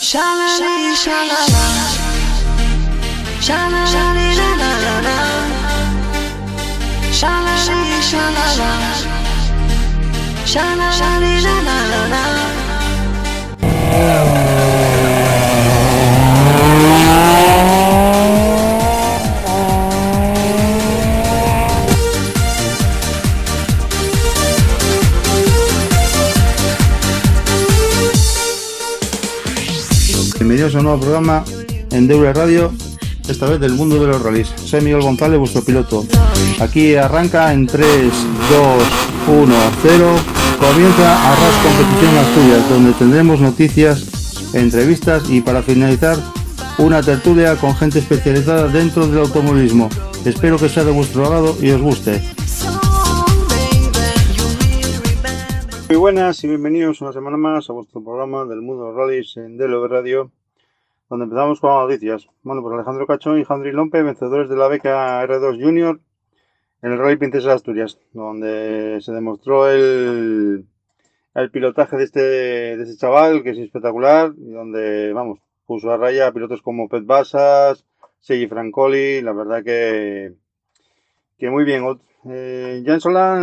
Shalali, shalala. Shalali, la la la la. Shalali, shalala. Shalali, la la la la. Un nuevo programa en Deure Radio, esta vez del mundo de los rallies. Soy Miguel González, vuestro piloto. Aquí arranca en 3, 2, 1, 0. Comienza Arras Competición Asturias, donde tendremos noticias, entrevistas y para finalizar una tertulia con gente especializada dentro del automovilismo. Espero que sea de vuestro agrado y os guste. Muy buenas y bienvenidos una semana más a vuestro programa del mundo de los rallies en DLV Radio, donde empezamos con las noticias. Bueno, pues Alejandro Cachón y Jandri Lompe, vencedores de la beca R2 Junior en el Rally Princesa de Asturias, donde se demostró el, el pilotaje de este, de este chaval, que es espectacular, y donde, vamos, puso a raya a pilotos como Pet Basas, Sergi Francoli, la verdad que, que muy bien. Eh,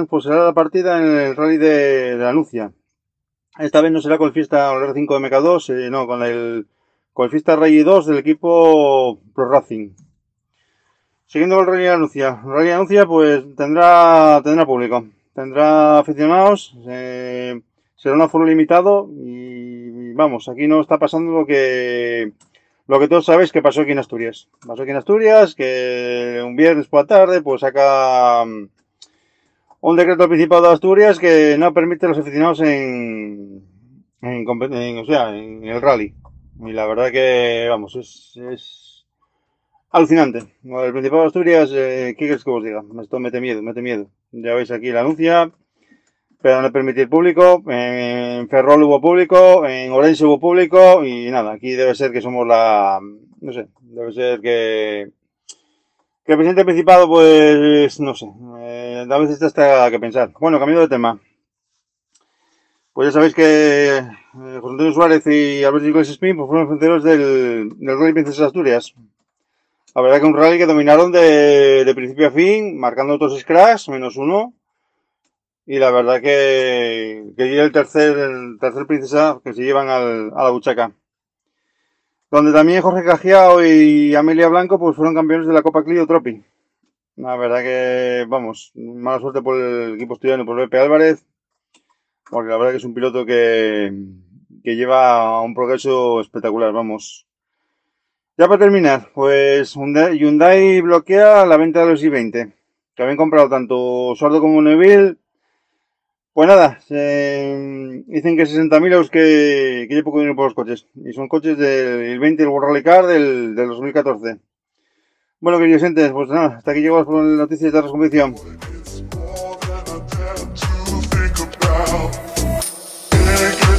pues será la partida en el rally de, de la Nucia. Esta vez no será con el Fiesta R5 de MK2, eh, no, con el, Fiesta Rally 2 del equipo Pro Racing. Siguiendo con Rally Nucia. El Rally Nucia pues tendrá, tendrá público, tendrá aficionados, eh, será un aforo limitado y, vamos, aquí no está pasando lo que lo que todos sabéis que pasó aquí en Asturias. Pasó aquí en Asturias, que un viernes por la tarde, pues saca um, un decreto al Principado de Asturias que no permite los aficionados en, en, en- o sea, en el rally. Y la verdad que, vamos, es, es alucinante. Del Principado de Asturias, eh, ¿qué quieres que os diga? Esto mete miedo, mete miedo. Ya veis aquí la anuncia, pero no permitir público. En Ferrol hubo público, en Orense hubo público y nada, aquí debe ser que somos la. No sé, debe ser que. Que el presidente del Principado, pues. No sé, eh, a veces te hasta que pensar. Bueno, cambiando de tema. Pues ya sabéis que eh, José Antonio Suárez y Alberto Iglesias Spin pues, fueron los vencedores del, del Rally Princesa Asturias. La verdad que un rally que dominaron de, principio a fin, marcando los crash, menos uno. Y la verdad que, que el tercer, tercer princesa que se llevan a la buchaca. Donde también Jorge Cajiao y Amelia Blanco pues fueron campeones de la Copa Clio Tropi. La verdad que, vamos, mala suerte por el equipo estudiante, por Pepe Álvarez. Porque la verdad que es un piloto que, que lleva un progreso espectacular, vamos. Ya para terminar, pues Hyundai bloquea la venta de los i20. Que habían comprado tanto Sordo como Neville pues nada, se- dicen que 60.000 euros que, que hay poco dinero por los coches. Y son coches del 20 del World Rally Car del, del 2014. Bueno, queridos entes, pues nada, hasta aquí llegamos con noticias de la competición.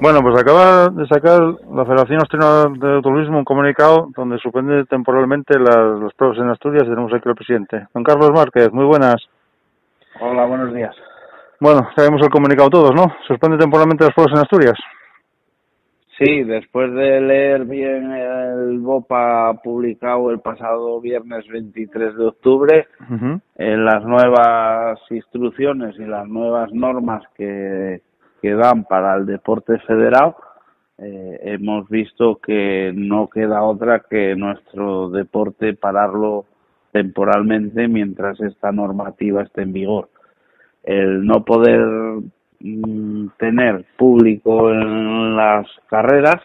Bueno, pues acaba de sacar la Federación Austriana de Automovilismo un comunicado donde suspende temporalmente las, las pruebas en Asturias. Tenemos aquí al presidente. Don Carlos Márquez, muy buenas. Hola, buenos días. Bueno, sabemos el comunicado todos, ¿no? Suspende temporalmente las pruebas en Asturias. Sí, después de leer bien el BOPA publicado el pasado viernes 23 de octubre, en las nuevas instrucciones y las nuevas normas que, que dan para el deporte federado, eh, hemos visto que no queda otra que nuestro deporte pararlo temporalmente mientras esta normativa esté en vigor. El no poder mm, tener público en las carreras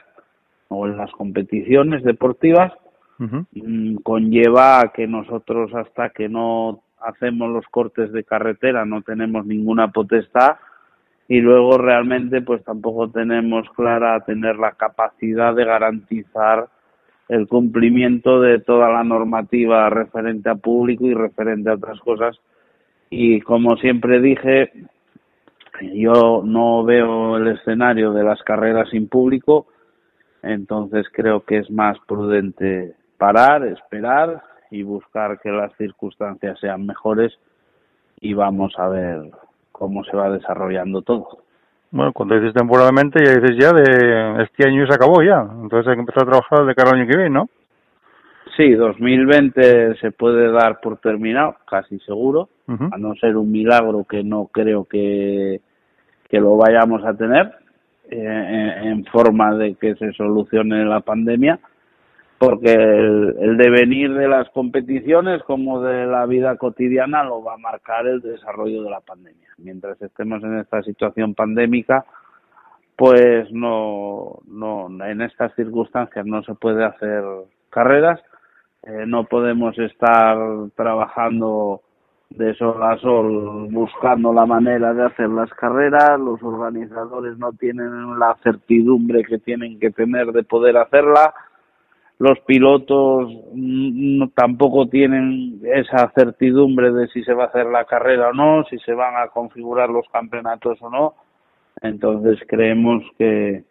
o en las competiciones deportivas mm, conlleva a que nosotros hasta que no hacemos los cortes de carretera no tenemos ninguna potestad y luego realmente pues tampoco tenemos clara tener la capacidad de garantizar el cumplimiento de toda la normativa referente a público y referente a otras cosas. Y como siempre dije, yo no veo el escenario de las carreras sin público, entonces creo que es más prudente parar, esperar y buscar que las circunstancias sean mejores y vamos a ver cómo se va desarrollando todo. Bueno, cuando dices temporalmente, ya dices ya de este año se acabó ya, entonces hay que empezar a trabajar de cara al año que viene, ¿no? Sí, 2020 se puede dar por terminado, casi seguro, a no ser un milagro que no creo que, que lo vayamos a tener eh, en forma de que se solucione la pandemia porque el, devenir de las competiciones como de la vida cotidiana lo va a marcar el desarrollo de la pandemia. Mientras estemos en esta situación pandémica, pues no, no en estas circunstancias no se puede hacer carreras, eh, no podemos estar trabajando de sol a sol buscando la manera de hacer las carreras, los organizadores no tienen la certidumbre que tienen que tener de poder hacerla, los pilotos tampoco tienen esa certidumbre de si se va a hacer la carrera o no, si se van a configurar los campeonatos o no. Entonces creemos que,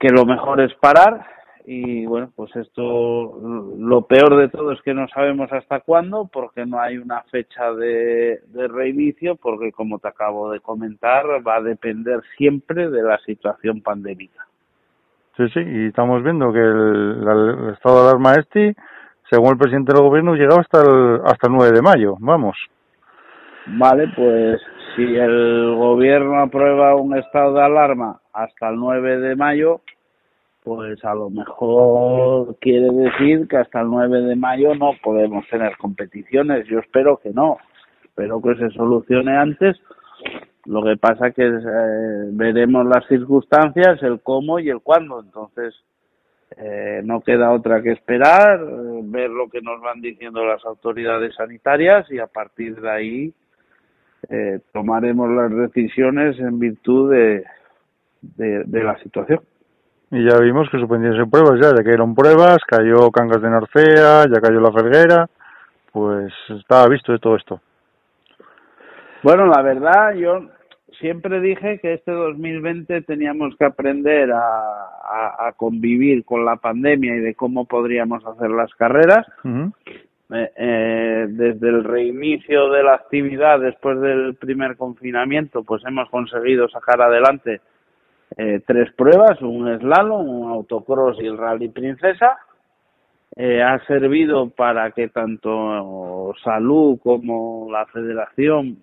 que lo mejor es parar y bueno, pues esto lo peor de todo es que no sabemos hasta cuándo porque no hay una fecha de reinicio porque como te acabo de comentar va a depender siempre de la situación pandémica. Sí, sí, y estamos viendo que el, estado de alarma este, según el presidente del gobierno, llegaba hasta el, hasta el 9 de mayo, vamos. Vale, pues si el gobierno aprueba un estado de alarma hasta el 9 de mayo, pues a lo mejor quiere decir que hasta el 9 de mayo no podemos tener competiciones. Yo espero que no. Espero que se solucione antes lo que pasa que eh, veremos las circunstancias, el cómo y el cuándo. Entonces, eh, no queda otra que esperar, eh, ver lo que nos van diciendo las autoridades sanitarias y a partir de ahí eh, tomaremos las decisiones en virtud de, la situación. Y ya vimos que suspendieron pruebas, ya, ya cayeron pruebas, cayó Cangas de Narcea, ya cayó la Ferguera, pues estaba visto de todo esto. Bueno, la verdad, yo siempre dije que este 2020 teníamos que aprender a, a, convivir con la pandemia y de cómo podríamos hacer las carreras. Eh, eh, desde el reinicio de la actividad después del primer confinamiento, pues hemos conseguido sacar adelante eh, tres pruebas, un slalom, un autocross y el rally princesa. Eh, ha servido para que tanto salud como la federación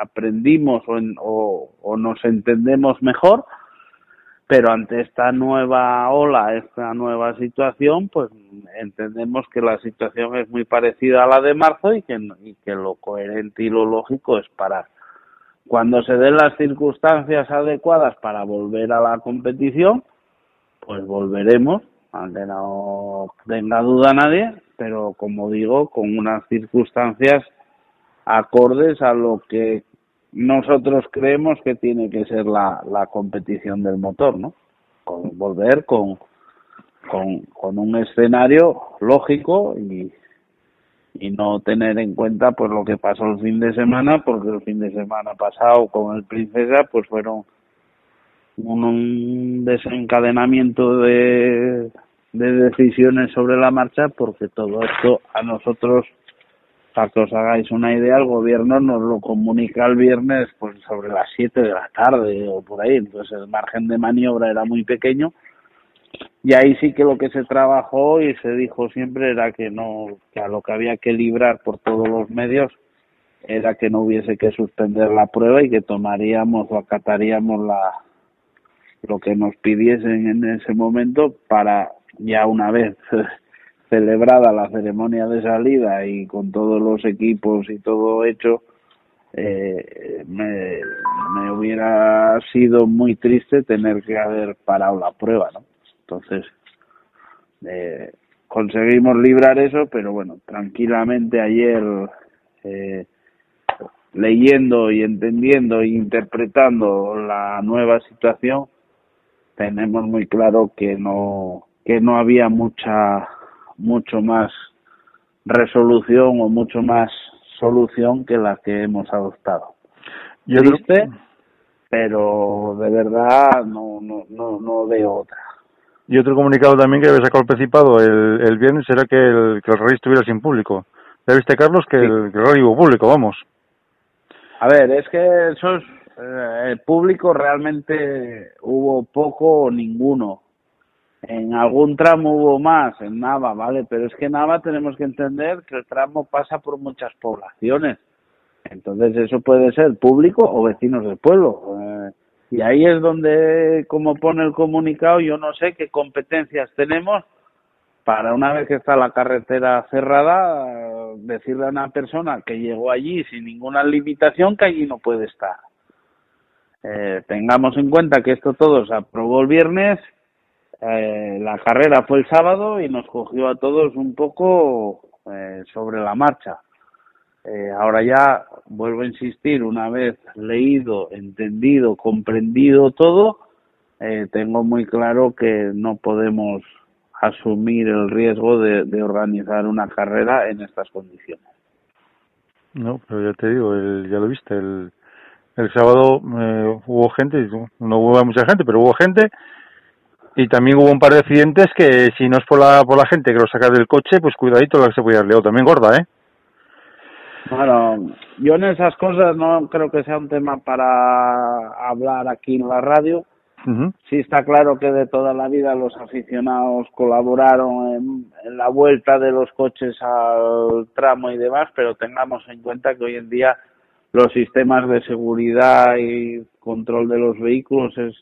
aprendimos o, o, nos entendemos mejor, pero ante esta nueva ola, esta nueva situación, pues entendemos que la situación es muy parecida a la de marzo y que, y que lo coherente y lo lógico es parar. Cuando se den las circunstancias adecuadas para volver a la competición, pues volveremos, aunque no tenga duda nadie, pero como digo, con unas circunstancias acordes a lo que nosotros creemos que tiene que ser la, la competición del motor, ¿no? Con, volver con, con, un escenario lógico y, y no tener en cuenta pues lo que pasó el fin de semana, porque el fin de semana pasado con el Princesa pues fueron un, un desencadenamiento de, de decisiones sobre la marcha, porque todo esto a nosotros para que os hagáis una idea, el gobierno nos lo comunica el viernes pues sobre las 7 de la tarde o por ahí, entonces el margen de maniobra era muy pequeño. Y ahí sí que lo que se trabajó y se dijo siempre era que no, que a lo que había que librar por todos los medios era que no hubiese que suspender la prueba y que tomaríamos o acataríamos la lo que nos pidiesen en ese momento para ya una vez celebrada la ceremonia de salida y con todos los equipos y todo hecho, eh, me, me, hubiera sido muy triste tener que haber parado la prueba, ¿no? Entonces, eh, conseguimos librar eso, pero bueno, tranquilamente ayer, eh, leyendo y entendiendo e interpretando la nueva situación, tenemos muy claro que no que no había mucha mucho más resolución o mucho más solución que la que hemos adoptado. Y otro- Triste, pero de verdad no, no, no, no veo otra. Y otro comunicado también que había sacado el el, el viernes era que el, que el rally estuviera sin público. ¿Ya viste, Carlos, que, Sí. el, que el rally hubo público, vamos? A ver, es que eso es, eh, el público realmente hubo poco o ninguno. En algún tramo hubo más, en Nava, ¿vale? Pero es que en Nava tenemos que entender que el tramo pasa por muchas poblaciones. Entonces eso puede ser público o vecinos del pueblo. Eh, y ahí es donde, como pone el comunicado, yo no sé qué competencias tenemos para una vez que está la carretera cerrada, decirle a una persona que llegó allí sin ninguna limitación que allí no puede estar. Eh, tengamos en cuenta que esto todo se aprobó el viernes, eh, la carrera fue el sábado y nos cogió a todos un poco eh, sobre la marcha. Eh, ahora ya vuelvo a insistir, una vez leído, entendido, comprendido todo, eh, tengo muy claro que no podemos asumir el riesgo de, de organizar una carrera en estas condiciones. No, pero ya te digo, el, ya lo viste, el, el sábado eh, hubo gente, no hubo mucha gente, pero hubo gente y también hubo un par de accidentes que si no es por la, por la gente que lo saca del coche, pues cuidadito la que se puede dar leo, también gorda, ¿eh? Bueno, yo en esas cosas no creo que sea un tema para hablar aquí en la radio. Sí está claro que de toda la vida los aficionados colaboraron en, en la vuelta de los coches al tramo y demás, pero tengamos en cuenta que hoy en día los sistemas de seguridad y control de los vehículos es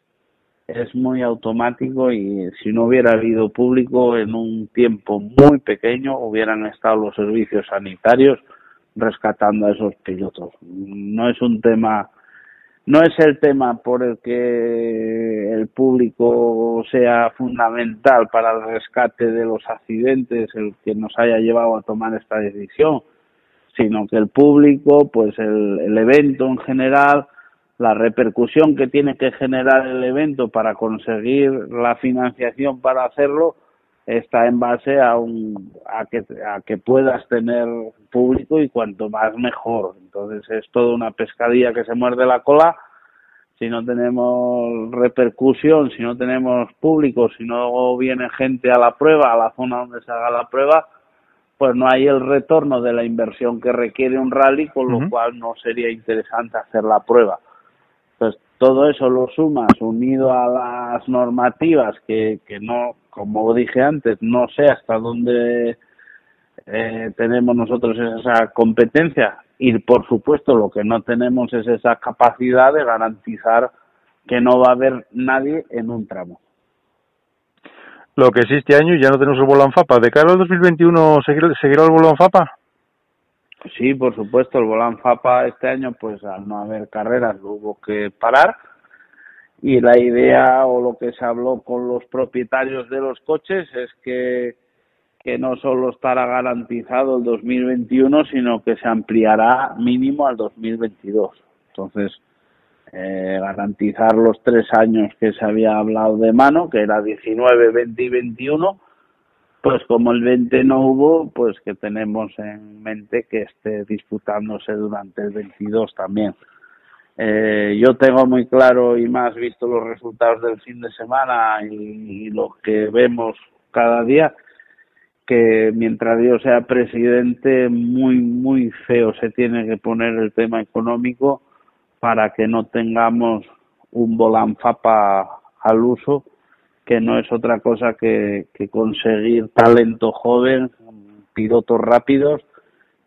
es muy automático y si no hubiera habido público en un tiempo muy pequeño hubieran estado los servicios sanitarios rescatando a esos pilotos. No es un tema, no es el tema por el que el público sea fundamental para el rescate de los accidentes, el que nos haya llevado a tomar esta decisión, sino que el público, pues el, el evento en general, la repercusión que tiene que generar el evento para conseguir la financiación para hacerlo está en base a un a que a que puedas tener público y cuanto más mejor. Entonces es toda una pescadilla que se muerde la cola. Si no tenemos repercusión si no tenemos público si no viene gente a la prueba a la zona donde se haga la prueba pues no hay el retorno de la inversión que requiere un rally con lo cual no sería interesante hacer la prueba pues todo eso lo sumas unido a las normativas que, que no, como dije antes, no sé hasta dónde eh, tenemos nosotros esa competencia y por supuesto lo que no tenemos es esa capacidad de garantizar que no va a haber nadie en un tramo. Lo que sí este año ya no tenemos el Volan Fapa. ¿De cara al 2021 seguirá, el Volan Fapa? Sí, por supuesto, el Volán Fapa este año, pues al no haber carreras, lo hubo que parar. Y la idea o lo que se habló con los propietarios de los coches es que, que no solo estará garantizado el 2021, sino que se ampliará mínimo al 2022. Entonces, eh, garantizar los tres años que se había hablado de mano, que era 19, 20 y 21, pues como el 20 no hubo, pues que tenemos en mente que esté disputándose durante el 22 también. Eh, yo tengo muy claro y más visto los resultados del fin de semana y, lo que vemos cada día, que mientras yo sea presidente, muy, muy feo se tiene que poner el tema económico para que no tengamos un volanfapa al uso que no es otra cosa que, conseguir talento joven, pilotos rápidos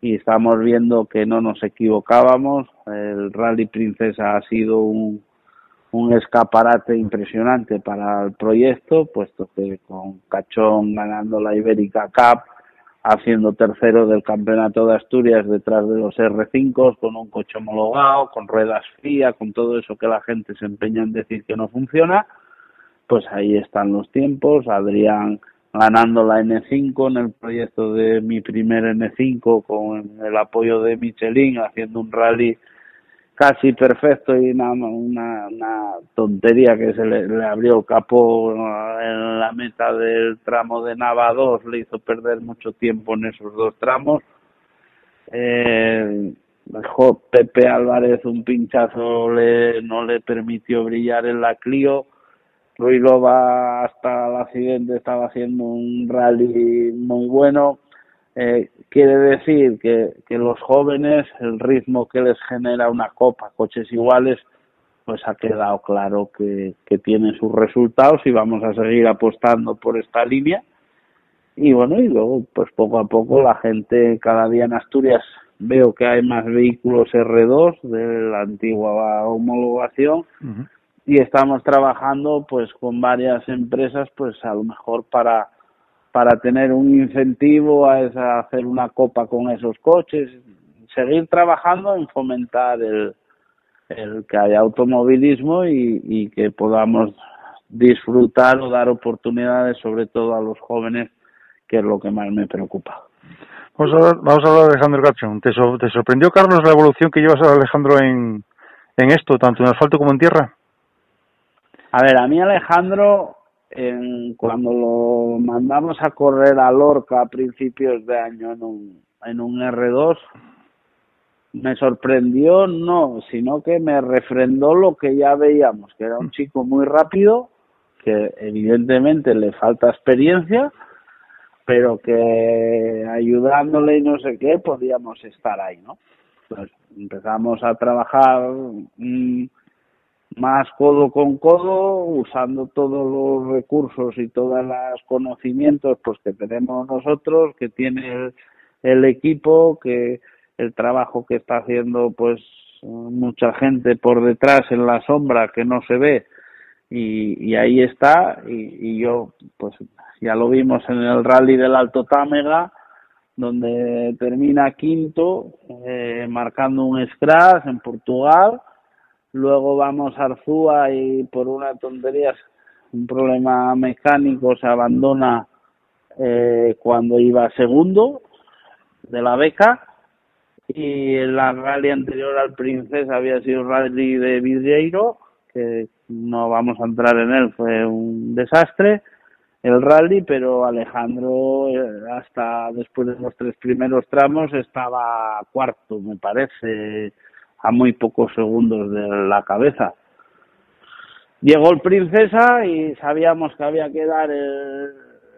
y estamos viendo que no nos equivocábamos. El Rally Princesa ha sido un, un escaparate impresionante para el proyecto, puesto que con Cachón ganando la Ibérica Cup, haciendo tercero del Campeonato de Asturias detrás de los R5, con un coche homologado, con ruedas frías, con todo eso que la gente se empeña en decir que no funciona pues ahí están los tiempos. Adrián ganando la N5 en el proyecto de mi primer N5 con el apoyo de Michelin, haciendo un rally casi perfecto y una, una, una tontería que se le, abrió el capó en la meta del tramo de Nava 2, le hizo perder mucho tiempo en esos dos tramos. Eh, Pepe Álvarez un pinchazo, le, no le permitió brillar en la Clio. Ruilova hasta el accidente estaba haciendo un rally muy bueno. Eh, quiere decir que, los jóvenes, el ritmo que les genera una copa, coches iguales, pues ha quedado claro que, tiene sus resultados y vamos a seguir apostando por esta línea. Y bueno, y luego, pues poco a poco la gente, cada día en Asturias veo que hay más vehículos R2 de la antigua homologación. Y estamos trabajando pues con varias empresas pues a lo mejor para para tener un incentivo a, hacer una copa con esos coches seguir trabajando en fomentar el, el que haya automovilismo y, y que podamos disfrutar o dar oportunidades sobre todo a los jóvenes que es lo que más me preocupa. Vamos a hablar, vamos a hablar de Alejandro Cachón. ¿Te, so, ¿Te, sorprendió, Carlos, la evolución que llevas a Alejandro en, en esto, tanto en asfalto como en tierra? A ver, a mí Alejandro, en, cuando lo mandamos a correr a Lorca a principios de año en un, en un R2, me sorprendió, no, sino que me refrendó lo que ya veíamos, que era un chico muy rápido, que evidentemente le falta experiencia, pero que ayudándole y no sé qué podíamos estar ahí, ¿no? Pues empezamos a trabajar mmm, más codo con codo, usando todos los recursos y todos los conocimientos pues que tenemos nosotros, que tiene el, equipo, que el trabajo que está haciendo pues mucha gente por detrás en la sombra que no se ve y, y ahí está y, y yo pues ya lo vimos en el rally del Alto Támega, donde termina quinto, eh, marcando un scratch en Portugal. Luego vamos a Arzúa y por una tontería, un problema mecánico, se abandona eh, cuando iba segundo de la beca. Y el rally anterior al Princesa había sido rally de Vidrieiro, que no vamos a entrar en él, fue un desastre el rally, pero Alejandro hasta después de los tres primeros tramos estaba cuarto, me parece, a muy pocos segundos de la cabeza. Llegó el Princesa y sabíamos que había que dar el,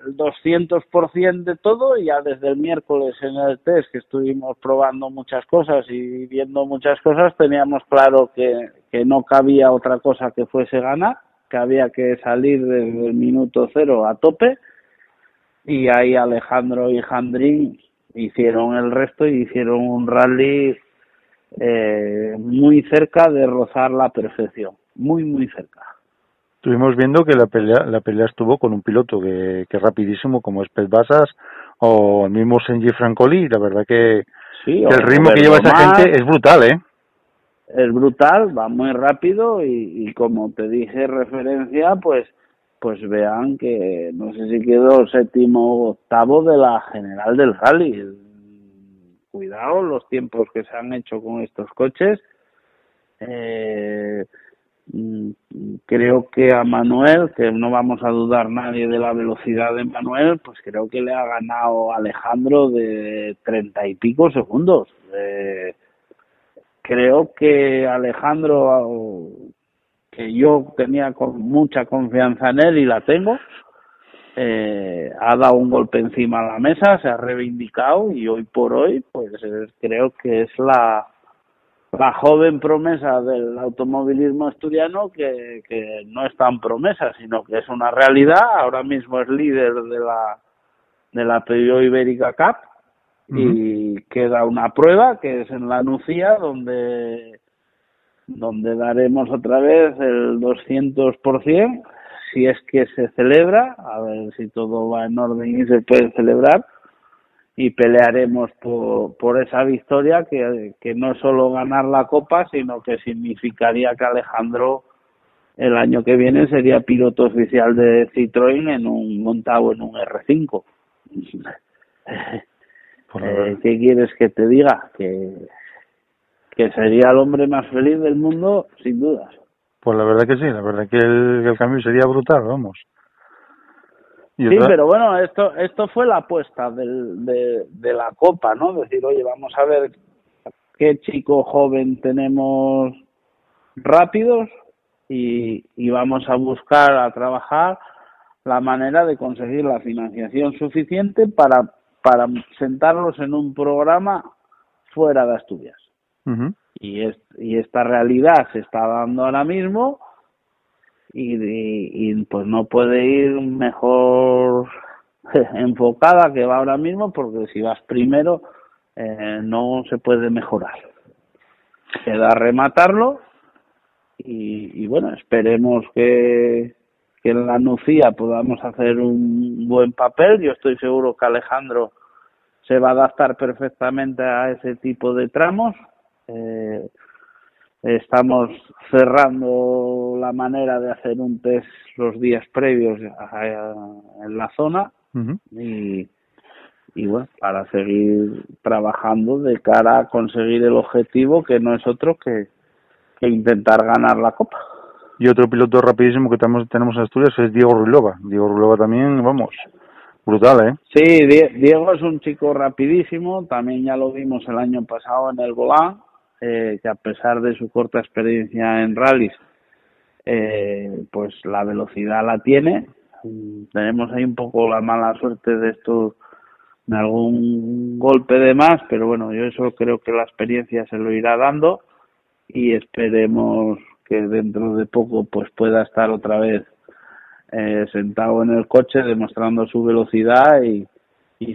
el 200% de todo y ya desde el miércoles en el test que estuvimos probando muchas cosas y viendo muchas cosas teníamos claro que, que no cabía otra cosa que fuese ganar que había que salir desde el minuto cero a tope y ahí Alejandro y Jandrín hicieron el resto y hicieron un rally eh, muy cerca de rozar la perfección, muy muy cerca. Estuvimos viendo que la pelea, la pelea estuvo con un piloto que, que rapidísimo como es Pez Basas o el mismo Senji Francoli, la verdad que, sí, que el ritmo que lleva esa gente es brutal, ¿eh? es brutal, va muy rápido y, y como te dije referencia, pues pues vean que no sé si quedó séptimo o octavo de la general del rally. Cuidado los tiempos que se han hecho con estos coches. Eh, creo que a Manuel, que no vamos a dudar nadie de la velocidad de Manuel, pues creo que le ha ganado Alejandro de treinta y pico segundos. Eh, creo que Alejandro, que yo tenía con mucha confianza en él y la tengo, eh, ha dado un golpe encima a la mesa, se ha reivindicado y hoy por hoy, pues creo que es la, la joven promesa del automovilismo asturiano que, que no es tan promesa, sino que es una realidad. Ahora mismo es líder de la de la Peugeot Ibérica Cup y uh -huh. queda una prueba que es en la Nucía donde donde daremos otra vez el 200% si es que se celebra, a ver si todo va en orden y se puede celebrar y pelearemos por, por esa victoria que, que no es solo ganar la copa, sino que significaría que Alejandro el año que viene sería piloto oficial de Citroën en un montado en un R5. Eh, ¿Qué quieres que te diga? Que, que sería el hombre más feliz del mundo, sin dudas. Pues la verdad que sí, la verdad que el, el cambio sería brutal, vamos. Y Sí, otra- pero bueno, esto esto fue la apuesta del, de, de la Copa, ¿no? Decir, oye, vamos a ver qué chico joven tenemos rápidos y, y vamos a buscar, a trabajar la manera de conseguir la financiación suficiente para, para sentarlos en un programa fuera de Asturias. Ujú. Y, es, y esta realidad se está dando ahora mismo y, y, pues no puede ir mejor enfocada que va ahora mismo porque si vas primero eh, no se puede mejorar. Queda rematarlo y, y bueno, esperemos que, que en la Nucía podamos hacer un buen papel. Yo estoy seguro que Alejandro se va a adaptar perfectamente a ese tipo de tramos. Estamos cerrando la manera de hacer un test los días previos a- a- en la zona y, y bueno, para seguir trabajando de cara a conseguir el objetivo que no es otro que, que intentar ganar la copa. Y otro piloto rapidísimo que tenemos, tenemos en Asturias es Diego Ruilova. Diego Ruilova también, vamos, brutal, ¿eh? Sí, Die- Diego es un chico rapidísimo, también ya lo vimos el año pasado en el Volán, eh, que a pesar de su corta experiencia en rallies, eh, pues la velocidad la tiene. Tenemos ahí un poco la mala suerte de esto, de algún golpe de más, pero bueno, yo eso creo que la experiencia se lo irá dando y esperemos que dentro de poco pues pueda estar otra vez eh, sentado en el coche demostrando su velocidad y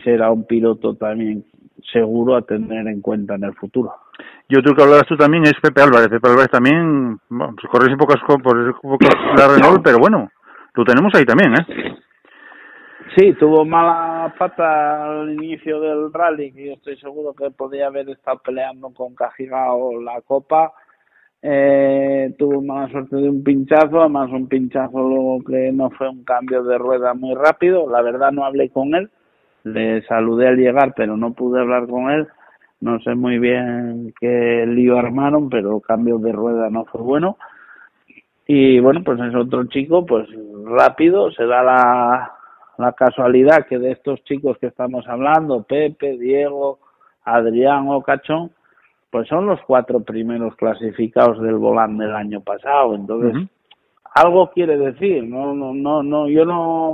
será un piloto también seguro a tener en cuenta en el futuro. Y otro que hablarás tú también es Pepe Álvarez. Pepe Álvarez también, bueno, pues corre sin pocas, pocas la Renault, pero bueno, lo tenemos ahí también, ¿eh? Sí, tuvo mala pata al inicio del rally, que yo estoy seguro que podía haber estado peleando con Cajigao la copa. Eh, tuvo mala suerte de un pinchazo, además un pinchazo luego que no fue un cambio de rueda muy rápido. La verdad no hablé con él, le saludé al llegar, pero no pude hablar con él. No sé muy bien qué lío armaron, pero el cambio de rueda no fue bueno. Y bueno, pues es otro chico, pues rápido, se da la, la casualidad que de estos chicos que estamos hablando, Pepe, Diego, Adrián o Cachón, pues son los cuatro primeros clasificados del volán del año pasado. Entonces, algo quiere decir, no, no, no, no, yo no,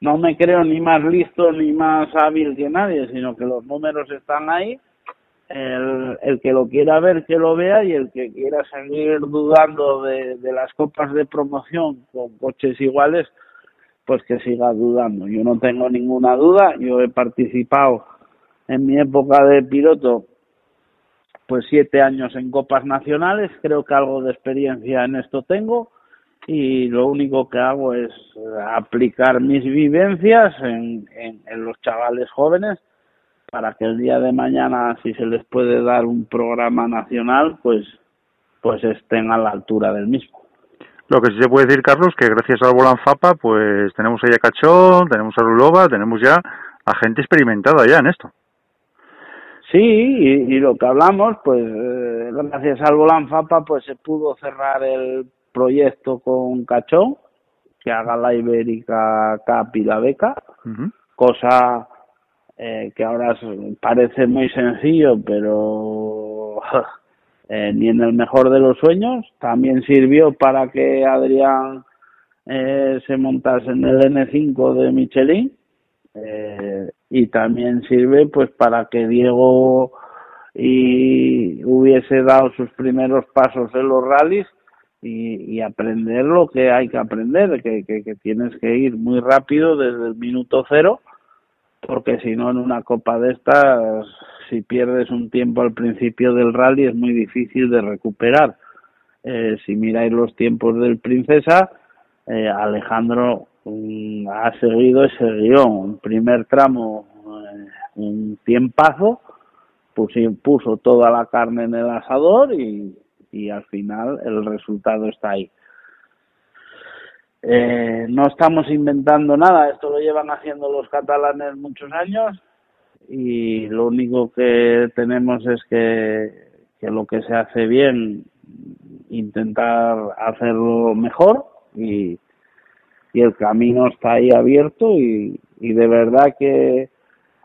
no me creo ni más listo ni más hábil que nadie, sino que los números están ahí. El, el que lo quiera ver, que lo vea, y el que quiera seguir dudando de, de las copas de promoción con coches iguales, pues que siga dudando. Yo no tengo ninguna duda, yo he participado en mi época de piloto pues siete años en copas nacionales, creo que algo de experiencia en esto tengo. Y lo único que hago es aplicar mis vivencias en, en, en los chavales jóvenes para que el día de mañana si se les puede dar un programa nacional pues pues estén a la altura del mismo. Lo que sí se puede decir, Carlos, que gracias al Volan Fapa, pues tenemos a Cachón, tenemos a Rulova, tenemos ya a gente experimentada ya en esto. Sí, y, y lo que hablamos, pues eh, gracias al Volán Fapa, pues se pudo cerrar el proyecto con Cachón, que haga la Ibérica Cup y la beca, cosa eh, que ahora parece muy sencillo, pero eh, ni en el mejor de los sueños. También sirvió para que Adrián eh, se montase en el N5 de Michelin eh, y también sirve pues para que Diego y hubiese dado sus primeros pasos en los rallies y, y aprender lo que hay que aprender, que, que tienes que ir muy rápido desde el minuto cero, porque si no en una copa de estas, si pierdes un tiempo al principio del rally es muy difícil de recuperar. Eh, si miráis los tiempos del Princesa, eh, Alejandro mm, ha seguido ese guion. Un primer tramo, eh, un tiempazo, pusi- puso toda la carne en el asador y, y al final el resultado está ahí. Eh, no estamos inventando nada, esto lo llevan haciendo los catalanes muchos años y lo único que tenemos es que, que lo que se hace bien intentar hacerlo mejor y, y el camino está ahí abierto y, y de verdad que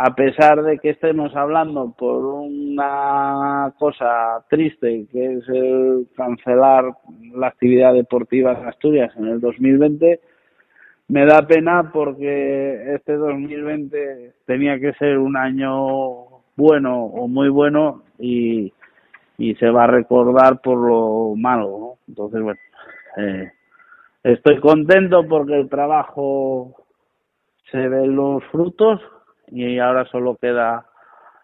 a pesar de que estemos hablando por una cosa triste que es el cancelar la actividad deportiva en Asturias en el 2020 me da pena porque este 2020 tenía que ser un año bueno o muy bueno y, y se va a recordar por lo malo. Entonces, bueno, eh, estoy contento porque el trabajo se ven los frutos y ahora solo queda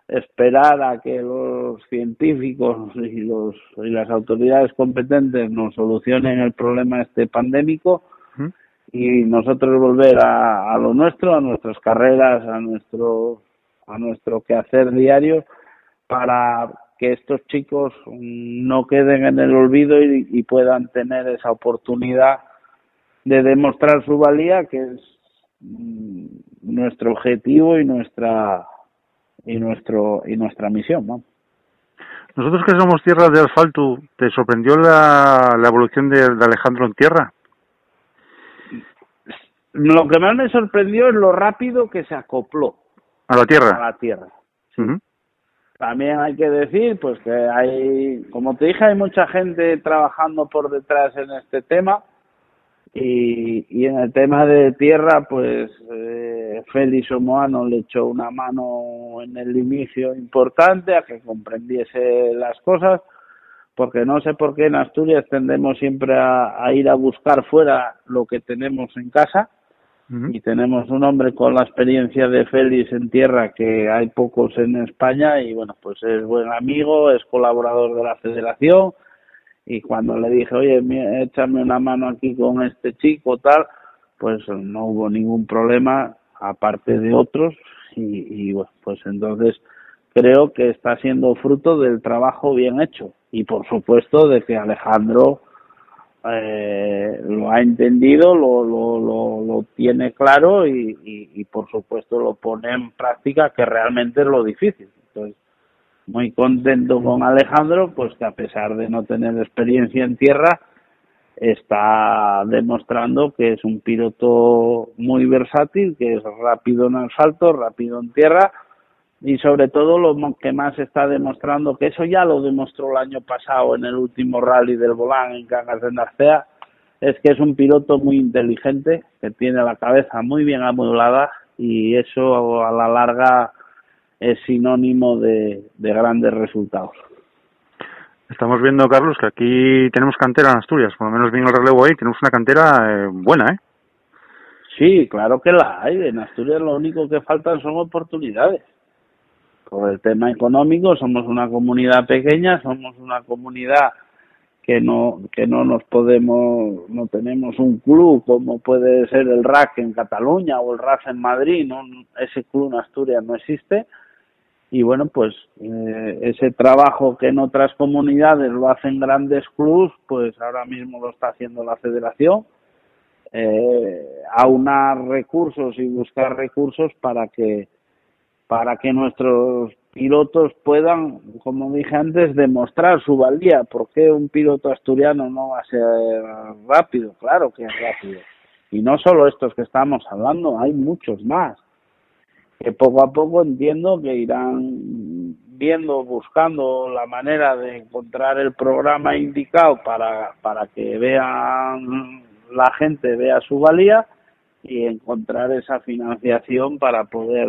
esperar a que los científicos y los y las autoridades competentes nos solucionen el problema este pandémico ¿Mm? y nosotros volver a, a lo nuestro, a nuestras carreras, a nuestro a nuestro quehacer diario para que estos chicos no queden en el olvido y, y puedan tener esa oportunidad de demostrar su valía, que es mm, nuestro objetivo y nuestra y nuestro y nuestra misión, ¿no? Nosotros que somos tierra de asfalto, ¿te sorprendió la, la evolución de, de Alejandro en tierra? Lo que más me sorprendió es lo rápido que se acopló A la a tierra. la tierra. También hay que decir, pues que hay, como te dije, hay mucha gente trabajando por detrás en este tema y, y en el tema de tierra, pues eh, Félix Omoano le echó una mano en el inicio importante a que comprendiese las cosas, porque no sé por qué en Asturias tendemos siempre a, a ir a buscar fuera lo que tenemos en casa y tenemos un hombre con la experiencia de Félix en tierra que hay pocos en España y bueno pues es buen amigo es colaborador de la federación y cuando le dije oye échame una mano aquí con este chico tal pues no hubo ningún problema aparte de otros y, y bueno pues entonces creo que está siendo fruto del trabajo bien hecho y por supuesto de que Alejandro eh, lo ha entendido, lo, lo, lo, lo tiene claro y, y, y, por supuesto lo pone en práctica, que realmente es lo difícil. Entonces, muy contento con Alejandro, pues que a pesar de no tener experiencia en tierra, está demostrando que es un piloto muy versátil, que es rápido en asfalto, rápido en tierra y sobre todo lo que más está demostrando, que eso ya lo demostró el año pasado en el último rally del Volán en Cangas de Narcea, es que es un piloto muy inteligente, que tiene la cabeza muy bien amueblada y eso a la larga es sinónimo de, de grandes resultados. Estamos viendo, Carlos, que aquí tenemos cantera en Asturias, por lo menos vino el relevo ahí, tenemos una cantera eh, buena, ¿eh? Sí, claro que la hay. En Asturias lo único que faltan son oportunidades. Por el tema económico, somos una comunidad pequeña, somos una comunidad que no que no nos podemos no tenemos un club como puede ser el RAC en Cataluña o el RAF en Madrid no ese club en Asturias no existe y bueno pues eh, ese trabajo que en otras comunidades lo hacen grandes clubs pues ahora mismo lo está haciendo la Federación eh, aunar recursos y buscar recursos para que para que nuestros pilotos puedan, como dije antes, demostrar su valía. ¿Por qué un piloto asturiano no va a ser rápido? Claro que es rápido. Y no solo estos que estamos hablando, hay muchos más. Que poco a poco entiendo que irán viendo, buscando la manera de encontrar el programa indicado para, para que vean, la gente vea su valía y encontrar esa financiación para poder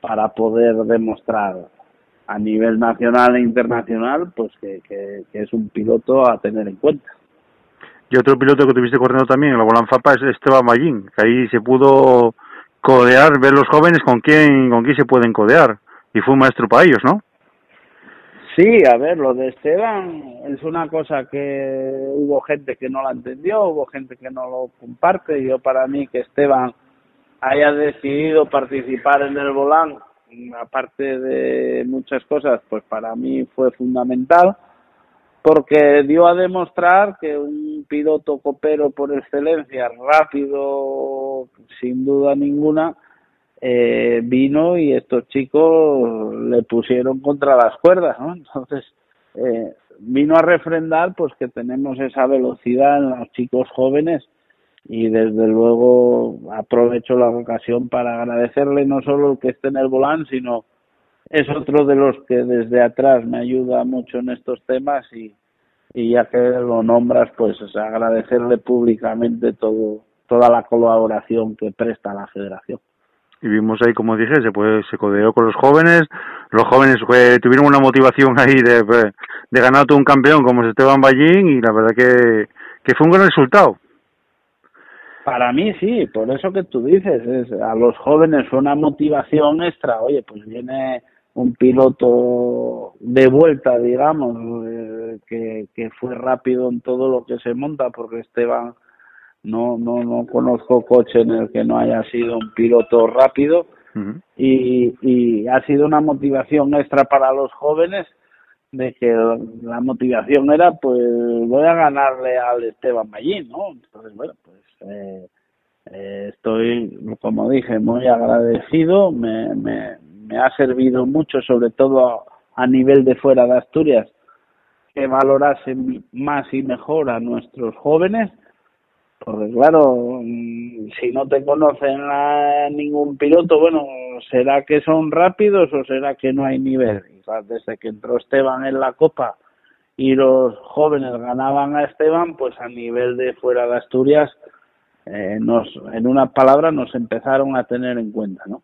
para poder demostrar a nivel nacional e internacional pues que, que, es un piloto a tener en cuenta. Y otro piloto que tuviste corriendo también en la Volan Fapa es Esteban Mallín, que ahí se pudo codear, ver los jóvenes con quién, con quién se pueden codear. Y fue un maestro para ellos, ¿no? Sí, a ver, lo de Esteban es una cosa que hubo gente que no la entendió, hubo gente que no lo comparte. Yo para mí que Esteban haya decidido participar en el volán, aparte de muchas cosas, pues para mí fue fundamental, porque dio a demostrar que un piloto copero por excelencia, rápido, sin duda ninguna, eh, vino y estos chicos le pusieron contra las cuerdas, ¿no? Entonces, eh, vino a refrendar pues que tenemos esa velocidad en los chicos jóvenes y desde luego aprovecho la ocasión para agradecerle no solo el que esté en el volante, sino es otro de los que desde atrás me ayuda mucho en estos temas y, y ya que lo nombras, pues agradecerle públicamente todo toda la colaboración que presta la federación. Y vimos ahí, como dije, se, puede, se codeó con los jóvenes, los jóvenes eh, tuvieron una motivación ahí de, de ganar todo un campeón como Esteban Ballín y la verdad que, que fue un gran resultado. Para mí sí, por eso que tú dices, es, a los jóvenes fue una motivación extra, oye, pues viene un piloto de vuelta, digamos, eh, que, que fue rápido en todo lo que se monta, porque Esteban no, no, no conozco coche en el que no haya sido un piloto rápido y, y ha sido una motivación extra para los jóvenes de que la motivación era pues voy a ganarle al Esteban Ballín, ¿no? Entonces, bueno, pues eh, eh, estoy, como dije, muy agradecido, me, me, me ha servido mucho, sobre todo a, nivel de fuera de Asturias, que valorase más y mejor a nuestros jóvenes, porque claro, mm, si no te conocen a ningún piloto, bueno, ¿será que son rápidos o será que no hay nivel? Desde que entró Esteban en la Copa y los jóvenes ganaban a Esteban, pues a nivel de fuera de Asturias, eh, nos, en una palabra, nos empezaron a tener en cuenta, ¿no?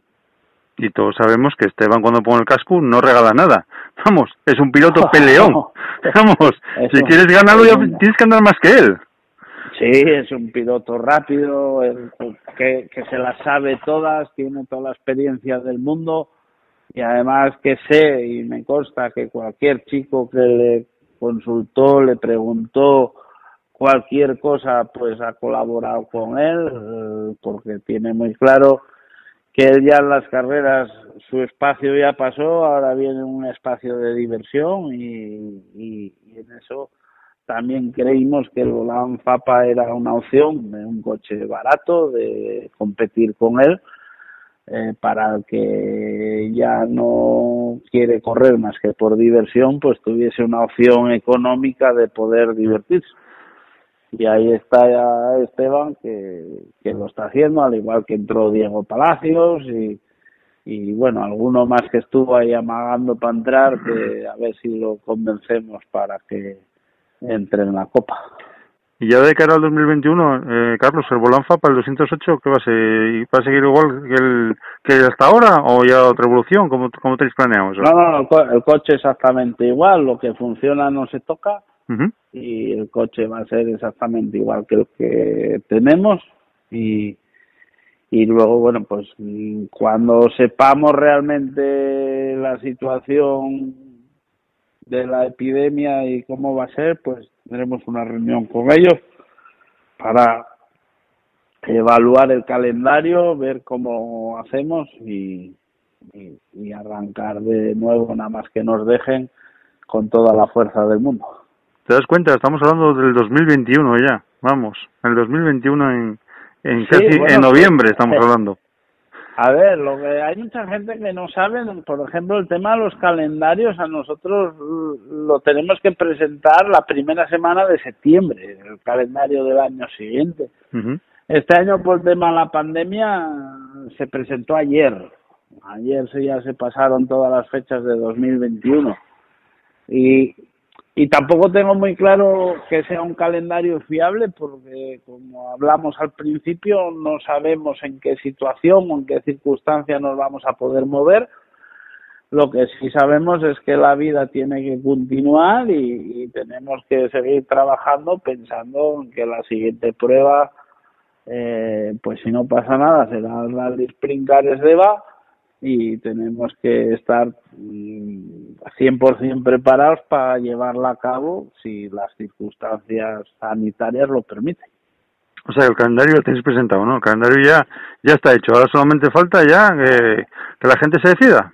Y todos sabemos que Esteban cuando pone el casco no regala nada. Vamos, es un piloto peleón. Vamos, si quieres ganarlo ya tienes que andar más que él. Sí, es un piloto rápido, que, que se las sabe todas, tiene toda la experiencia del mundo y además que sé y me consta que cualquier chico que le consultó, le preguntó cualquier cosa, pues ha colaborado con él, eh, porque tiene muy claro que ya en las carreras su espacio ya pasó, ahora viene un espacio de diversión y, en eso también creímos que el Volan Fapa era una opción de un coche barato, de competir con él, eh, para el que ya no quiere correr más que por diversión, pues tuviese una opción económica de poder divertirse y ahí está ya Esteban que, que lo está haciendo, al igual que entró Diego Palacios y, y bueno, alguno más que estuvo ahí amagando para entrar, que a ver si lo convencemos para que entre en la Copa. Y ya de cara al 2021, eh, Carlos, el Volanfa para el 208, ¿qué va a ser? ¿Va a seguir igual que, el, que hasta ahora o ya otra evolución? ¿Cómo, cómo tenéis planeado eso? No, no, el, el coche exactamente igual, lo que funciona no se toca y el coche va a ser exactamente igual que el que tenemos. Y y luego bueno pues cuando sepamos realmente la situación de la epidemia y cómo va a ser pues tendremos una reunión con ellos para evaluar el calendario ver cómo hacemos y, y, y arrancar de nuevo nada más que nos dejen con toda la fuerza del mundo ¿Te das cuenta? Estamos hablando del 2021 ya. Vamos, el 2021 en, en, casi, en noviembre estamos hablando. A ver, lo que hay mucha gente que no sabe, por ejemplo, el tema de los calendarios, a nosotros lo tenemos que presentar la primera semana de septiembre, el calendario del año siguiente. Este año, por el tema de la pandemia, se presentó ayer. Ayer ya se pasaron todas las fechas de 2021. Y, y tampoco tengo muy claro que sea un calendario fiable porque como hablamos al principio no sabemos en qué situación o en qué circunstancia nos vamos a poder mover. Lo que sí sabemos es que la vida tiene que continuar y, tenemos que seguir trabajando pensando en que la siguiente prueba eh, pues si no pasa nada será la de Springares de Va y tenemos que estar 100% mm, preparados para llevarla a cabo si las circunstancias sanitarias lo permiten. O sea, el calendario lo tenéis presentado, ¿no? El calendario ya, ya está hecho. Ahora solamente falta ya que, que la gente se decida.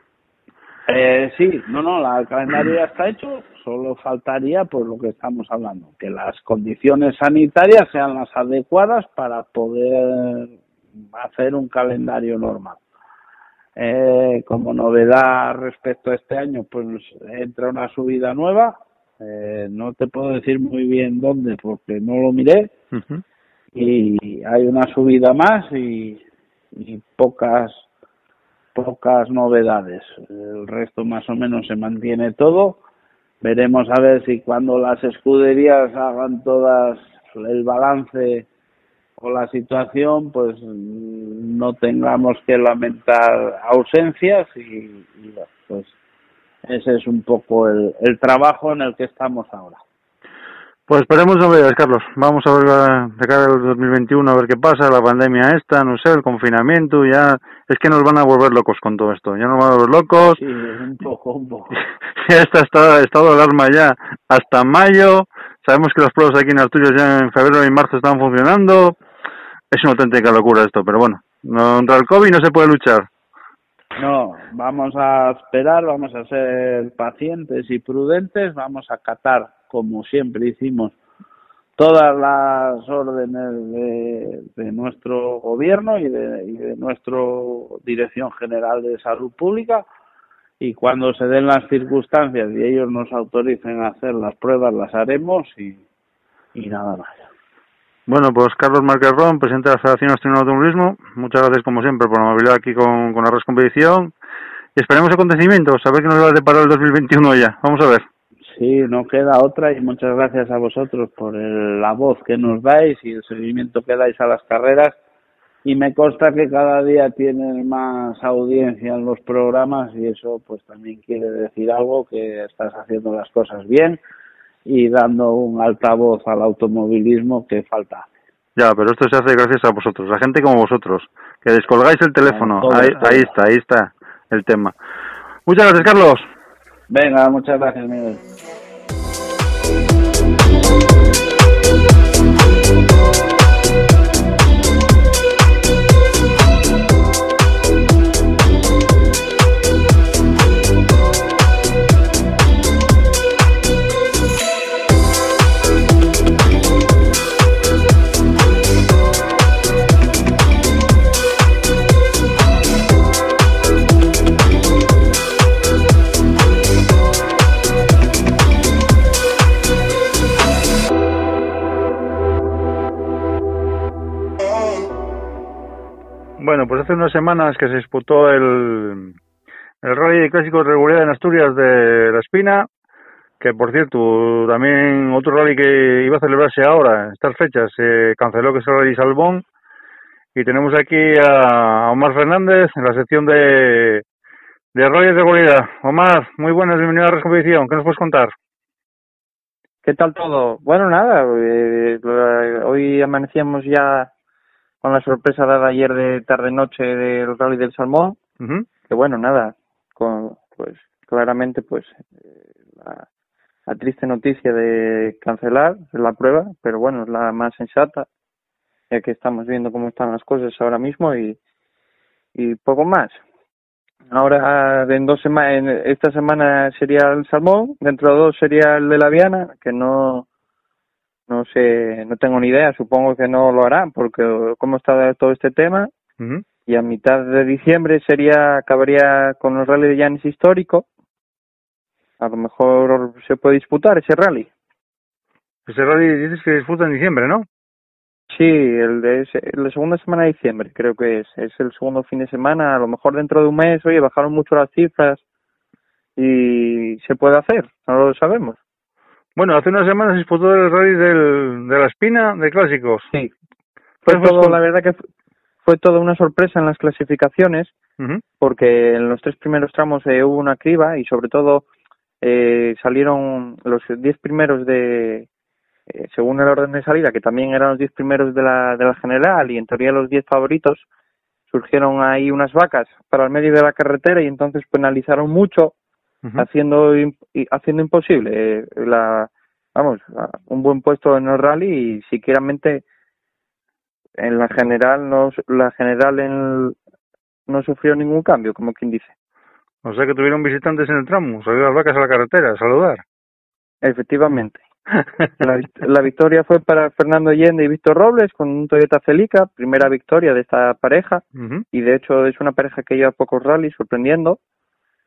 Eh, sí, no, no, el calendario ya está hecho. Solo faltaría, por lo que estamos hablando, que las condiciones sanitarias sean las adecuadas para poder hacer un calendario normal. Eh, como novedad respecto a este año, pues entra una subida nueva Eh, no te puedo decir muy bien dónde porque no lo miré y hay una subida más y, y pocas pocas novedades. El resto más o menos se mantiene todo. Veremos a ver si cuando las escuderías hagan todas el balance o la situación, pues no tengamos que lamentar ausencias y, pues ese es un poco el, el trabajo en el que estamos ahora. Pues esperemos novedades, Carlos. Vamos a ver de cara al 2021 a ver qué pasa, la pandemia esta, no sé, el confinamiento, ya es que nos van a volver locos con todo esto. Ya nos van a volver locos. Sí, un poco, un poco. ya está estado, estado de alarma ya hasta mayo. Sabemos que las pruebas aquí en Asturias ya en febrero y marzo están funcionando. Es una auténtica locura esto, pero bueno, no- contra el COVID no se puede luchar. No, vamos a esperar, vamos a ser pacientes y prudentes, vamos a acatar, como siempre hicimos, todas las órdenes de, nuestro gobierno y de, y nuestra Dirección General de Salud Pública y cuando se den las circunstancias y ellos nos autoricen a hacer las pruebas, las haremos y nada más. Bueno, pues Carlos Marquerrón, presidente de la Federación Asturiana de Automovilismo, muchas gracias como siempre por la amabilidad aquí con, con la Res Competición y esperemos acontecimientos, a ver qué nos va a deparar el 2021 ya. Vamos a ver. Sí, no queda otra y muchas gracias a vosotros por el- la voz que nos dais y el seguimiento que dais a las carreras. Y me consta que cada día tienen más audiencia en los programas y eso pues también quiere decir algo, que estás haciendo las cosas bien y dando un altavoz al automovilismo que falta. Ya, pero esto se hace gracias a vosotros, a gente como vosotros, que descolgáis el teléfono. Ahí está, ahí está el tema. Muchas gracias, Carlos. Venga, muchas gracias, Miguel. Semanas que se disputó el, el Rally de Clásicos de Regularidad en Asturias de La Espina, que por cierto, también otro rally que iba a celebrarse ahora, en estas fechas, se canceló, que es el Rally Salbón, y tenemos aquí a Omar Fernández en la sección de, de Rally de Regularidad. Omar, muy buenas, bienvenido a la Competición, ¿qué nos puedes contar? ¿Qué tal todo? Bueno, nada, eh, hoy amanecíamos ya con la sorpresa dada ayer de tarde-noche del Rally del Salmón, Ujú. que bueno, nada, con, pues claramente pues eh, la, la triste noticia de cancelar la prueba, pero bueno, es la más sensata, ya que estamos viendo cómo están las cosas ahora mismo y, y poco más. Ahora, en dos semanas, esta semana sería el salmón, dentro de dos sería el de la Viana, que no, no sé, no tengo ni idea, supongo que no lo harán, porque cómo está todo este tema, y a mitad de diciembre sería, acabaría con el rally de Llanes histórico, a lo mejor se puede disputar ese rally. Ese rally dices que disfruta en diciembre, ¿no? Sí, el de ese- la segunda semana de diciembre creo que es, es el segundo fin de semana, a lo mejor dentro de un mes, oye, bajaron mucho las cifras y se puede hacer, no lo sabemos. Bueno, hace unas semanas se disputó el rally del, de La Espina de Clásicos. Sí, fue Pues, todo, con- la verdad que fu- fue toda una sorpresa en las clasificaciones porque en los tres primeros tramos eh, hubo una criba y sobre todo eh, salieron los diez primeros de eh, según el orden de salida que también eran los diez primeros de la de la general y en teoría los diez favoritos surgieron ahí unas vacas para el medio de la carretera y entonces penalizaron mucho Haciendo haciendo imposible eh, la vamos un buen puesto en el rally y siquieramente en la general no la general en no sufrió ningún cambio como quien dice. O sea que tuvieron visitantes en el tramo, salieron las vacas a la carretera a saludar. efectivamente. La, la victoria fue para Fernando Allende y Víctor Robles con un Toyota Celica primera victoria de esta pareja. Y de hecho es una pareja que lleva pocos rallies sorprendiendo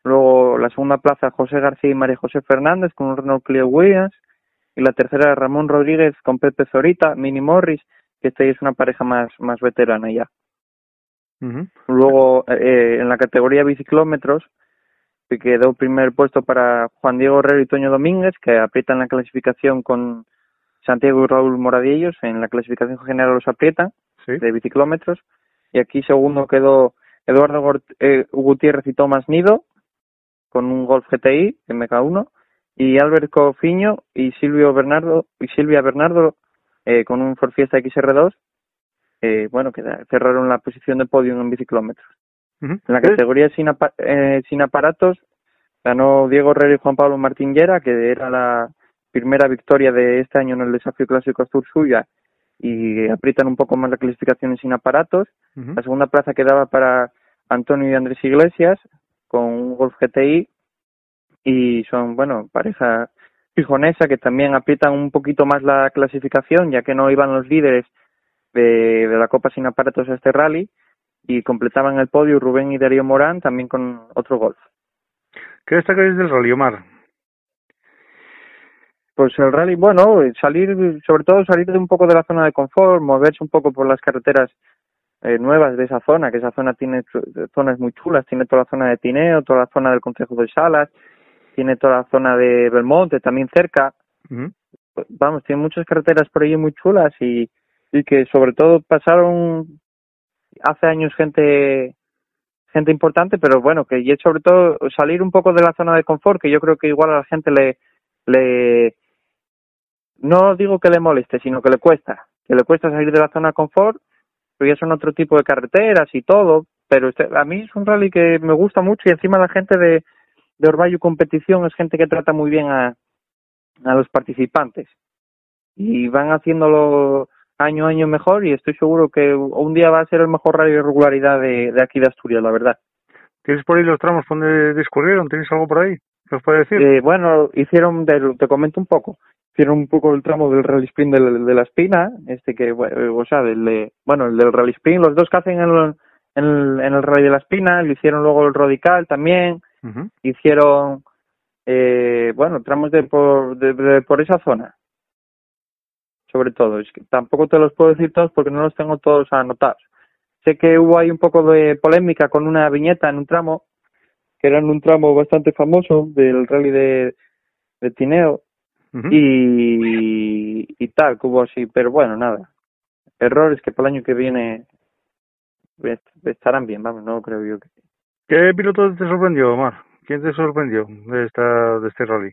Luego la segunda plaza José García y María José Fernández con un Renault Clio Williams. Y la tercera Ramón Rodríguez con Pepe Zorita, Mini Morris, que esta es una pareja más, más veterana ya. Luego, eh, en la categoría biciclómetros, que quedó primer puesto para Juan Diego Herrero y Toño Domínguez, que aprietan la clasificación con Santiago y Raúl Moradillos. En la clasificación general los aprietan, Sí. de biciclómetros. Y aquí segundo quedó Eduardo eh, Gutiérrez y Tomás Nido, con un Golf GTI MK1. Y Albert Cofiño y Silvio Bernardo y Silvia Bernardo eh, con un Ford Fiesta XR2 eh, bueno, que cerraron la posición de podio en biciclómetros. En la ¿Qué- categoría sin, apa- eh, sin aparatos ganó Diego Herrera y Juan Pablo Martín Llera, que era la primera victoria de este año en el desafío clásico Tour suya y aprietan un poco más la clasificación sin aparatos. La segunda plaza quedaba para Antonio y Andrés Iglesias con un Golf GTI y son, bueno, pareja fijonesa que también aprietan un poquito más la clasificación ya que no iban los líderes de, de la Copa sin aparatos a este rally y completaban el podio Rubén y Darío Morán también con otro golf. ¿Qué destacáis del Rally, Omar? Pues el rally, bueno, salir, sobre todo salir de un poco de la zona de confort, moverse un poco por las carreteras eh, nuevas de esa zona, que esa zona tiene zonas muy chulas, tiene toda la zona de Tineo, toda la zona del Consejo de Salas, tiene toda la zona de Belmonte también cerca, vamos, tiene muchas carreteras por ahí muy chulas y, y que sobre todo pasaron hace años gente gente importante, pero bueno, que y es sobre todo salir un poco de la zona de confort, que yo creo que igual a la gente le le no digo que le moleste, sino que le cuesta, que le cuesta salir de la zona de confort, son otro tipo de carreteras y todo, pero este, a mí es un rally que me gusta mucho y encima la gente de de Orvallo Competición es gente que trata muy bien a, a los participantes y van haciéndolo año a año mejor y estoy seguro que un día va a ser el mejor rally de regularidad de, de aquí de Asturias, la verdad. ¿Tienes por ahí los tramos donde discurrieron? ¿Tienes algo por ahí? ¿Qué os puede decir? Eh, bueno, hicieron, de- te comento un poco, hicieron un poco el tramo del rally sprint de, de la espina, este que, bueno, o sea, del de, bueno, el del rally sprint, los dos que hacen en el, en el, en el rally de la espina, lo hicieron luego el radical también, hicieron, eh, bueno, tramos de por, de, de por esa zona. Sobre todo, es que tampoco te los puedo decir todos porque no los tengo todos anotados. Sé que hubo ahí un poco de polémica con una viñeta en un tramo, que era en un tramo bastante famoso del rally de, de Tineo Y, y tal, que hubo así, pero bueno, nada. Errores que para el año que viene est- estarán bien, vamos, no creo yo que. ¿Qué piloto te sorprendió, Omar? ¿Quién te sorprendió de esta de este rally?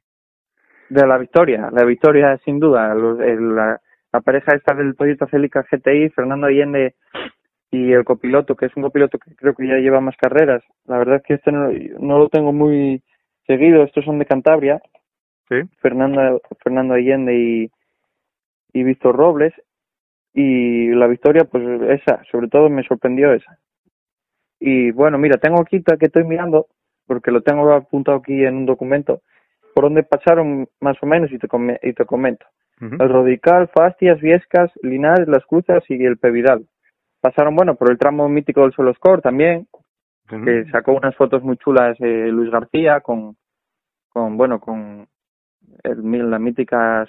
De la victoria, la victoria sin duda, los- el- la, la pareja esta del Toyota Celica GTI, Fernando Allende y el copiloto, que es un copiloto que creo que ya lleva más carreras. La verdad es que este no, no lo tengo muy seguido, estos son de Cantabria, Sí. Fernando, Fernando Allende y, y Víctor Robles. Y la victoria, pues esa, sobre todo me sorprendió esa. Y bueno, mira, tengo aquí que estoy mirando, porque lo tengo apuntado aquí en un documento, por donde pasaron más o menos y te, come- y te comento. El Rodical, Fastias, Viescas, Linares, Las Cruzas y el Pevidal. Pasaron, bueno, por el tramo mítico del Soloscor también, que sacó unas fotos muy chulas eh, Luis García con, con bueno, con el, las míticas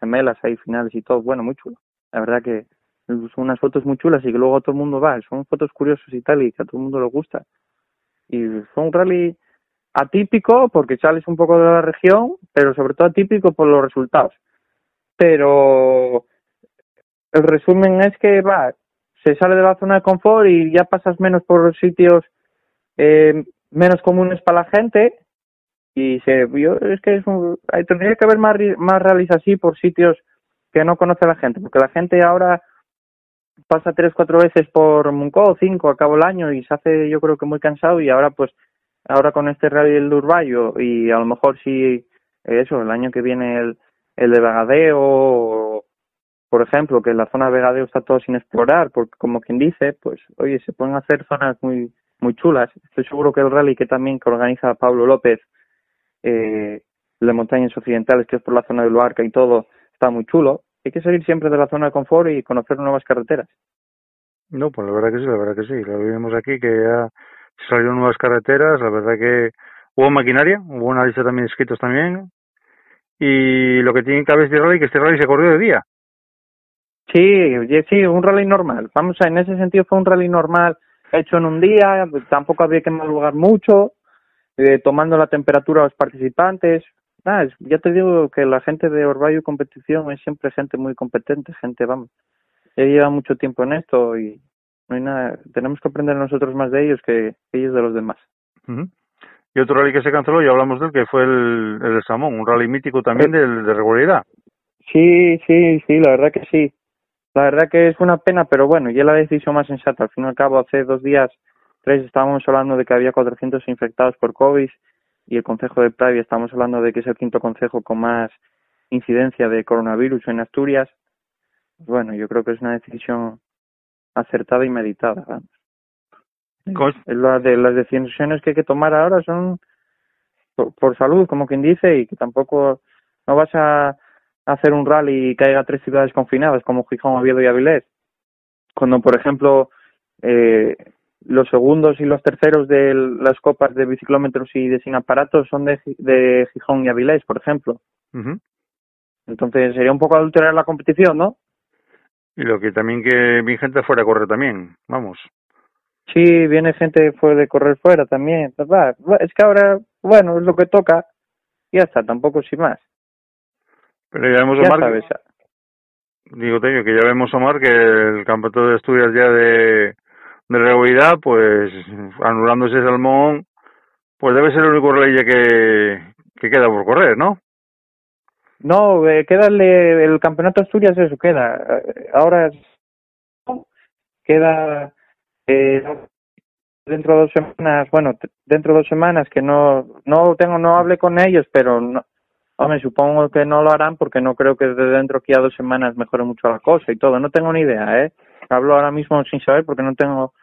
gemelas ahí finales y todo, bueno, muy chulo. La verdad que son unas fotos muy chulas y que luego todo el mundo va, son fotos curiosas y tal y que a todo el mundo le gusta. Y fue un rally atípico porque sales un poco de la región, pero sobre todo atípico por los resultados. Pero el resumen es que va, se sale de la zona de confort y ya pasas menos por sitios eh, menos comunes para la gente y se yo es que es un- tendría que haber más más rallies así por sitios que no conoce la gente porque la gente ahora pasa tres cuatro veces por Muncó cinco a cabo el año y se hace yo creo que muy cansado y ahora pues ahora con este rally del Urballo y a lo mejor sí eh, eso el año que viene el el de Vegadeo por ejemplo que la zona de Vegadeo está todo sin explorar porque como quien dice pues oye se pueden hacer zonas muy muy chulas. Estoy seguro que el rally que también que organiza Pablo López eh, de montañas occidentales que es por la zona de Luarca y todo está muy chulo hay que salir siempre de la zona de confort y conocer nuevas carreteras No, pues la verdad que sí, la verdad que sí. Lo vimos aquí que ya salieron nuevas carreteras, la verdad que hubo maquinaria, hubo una lista también de inscritos también. Y lo que tiene que haber este rally, que este rally se corrió de día. Sí, sí, un rally normal. Vamos a, en ese sentido fue un rally normal hecho en un día, tampoco había que madrugar mucho, eh, tomando la temperatura a los participantes. Nada, es- ya te digo que la gente de Orvallo Competición es siempre gente muy competente, gente, vamos, ya lleva mucho tiempo en esto y no hay nada, tenemos que aprender nosotros más de ellos que ellos de los demás. Y otro rally que se canceló, ya hablamos de él, que fue el, el de Samón, un rally mítico también de, de regularidad. Sí, sí, sí, la verdad que sí. La verdad que es una pena, pero bueno, ya la decisión más sensata. Al fin y al cabo, hace dos días, tres, estábamos hablando de que había 400 infectados por COVID y el Consejo de Pravia estamos hablando de que es el quinto consejo con más incidencia de coronavirus en Asturias. Bueno, yo creo que es una decisión acertada y meditada. la de las decisiones que hay que tomar ahora son por, por salud, como quien dice, y que tampoco no vas a hacer un rally y haya tres ciudades confinadas como Gijón, Oviedo y Avilés. Cuando, por ejemplo, eh, los segundos y los terceros de las copas de biciclómetros y de sin aparatos son de, de Gijón y Avilés, por ejemplo. Entonces sería un poco adulterar la competición, ¿no? Y lo que también que mi gente fuera a correr también, vamos. Sí, viene gente fue de correr fuera también. pues Es que ahora, bueno, es lo que toca. y Ya está, tampoco sin más. Pero ya vemos, Ya Omar, sabes. digo Tello, que ya vemos, Omar, que el campeonato de Asturias ya de, de regularidad, pues anulándose Salmón, pues debe ser el único ya que, que queda por correr, ¿no? No, eh, quédale el campeonato Asturias, eso queda. Eh, Ahora queda eh, dentro de dos semanas, bueno, dentro de dos semanas que no no tengo no hablé con ellos, pero no, hombre, supongo que no lo harán porque no creo que de dentro aquí a dos semanas mejore mucho la cosa y todo. No tengo ni idea, ¿eh? Hablo ahora mismo sin saber porque no tengo,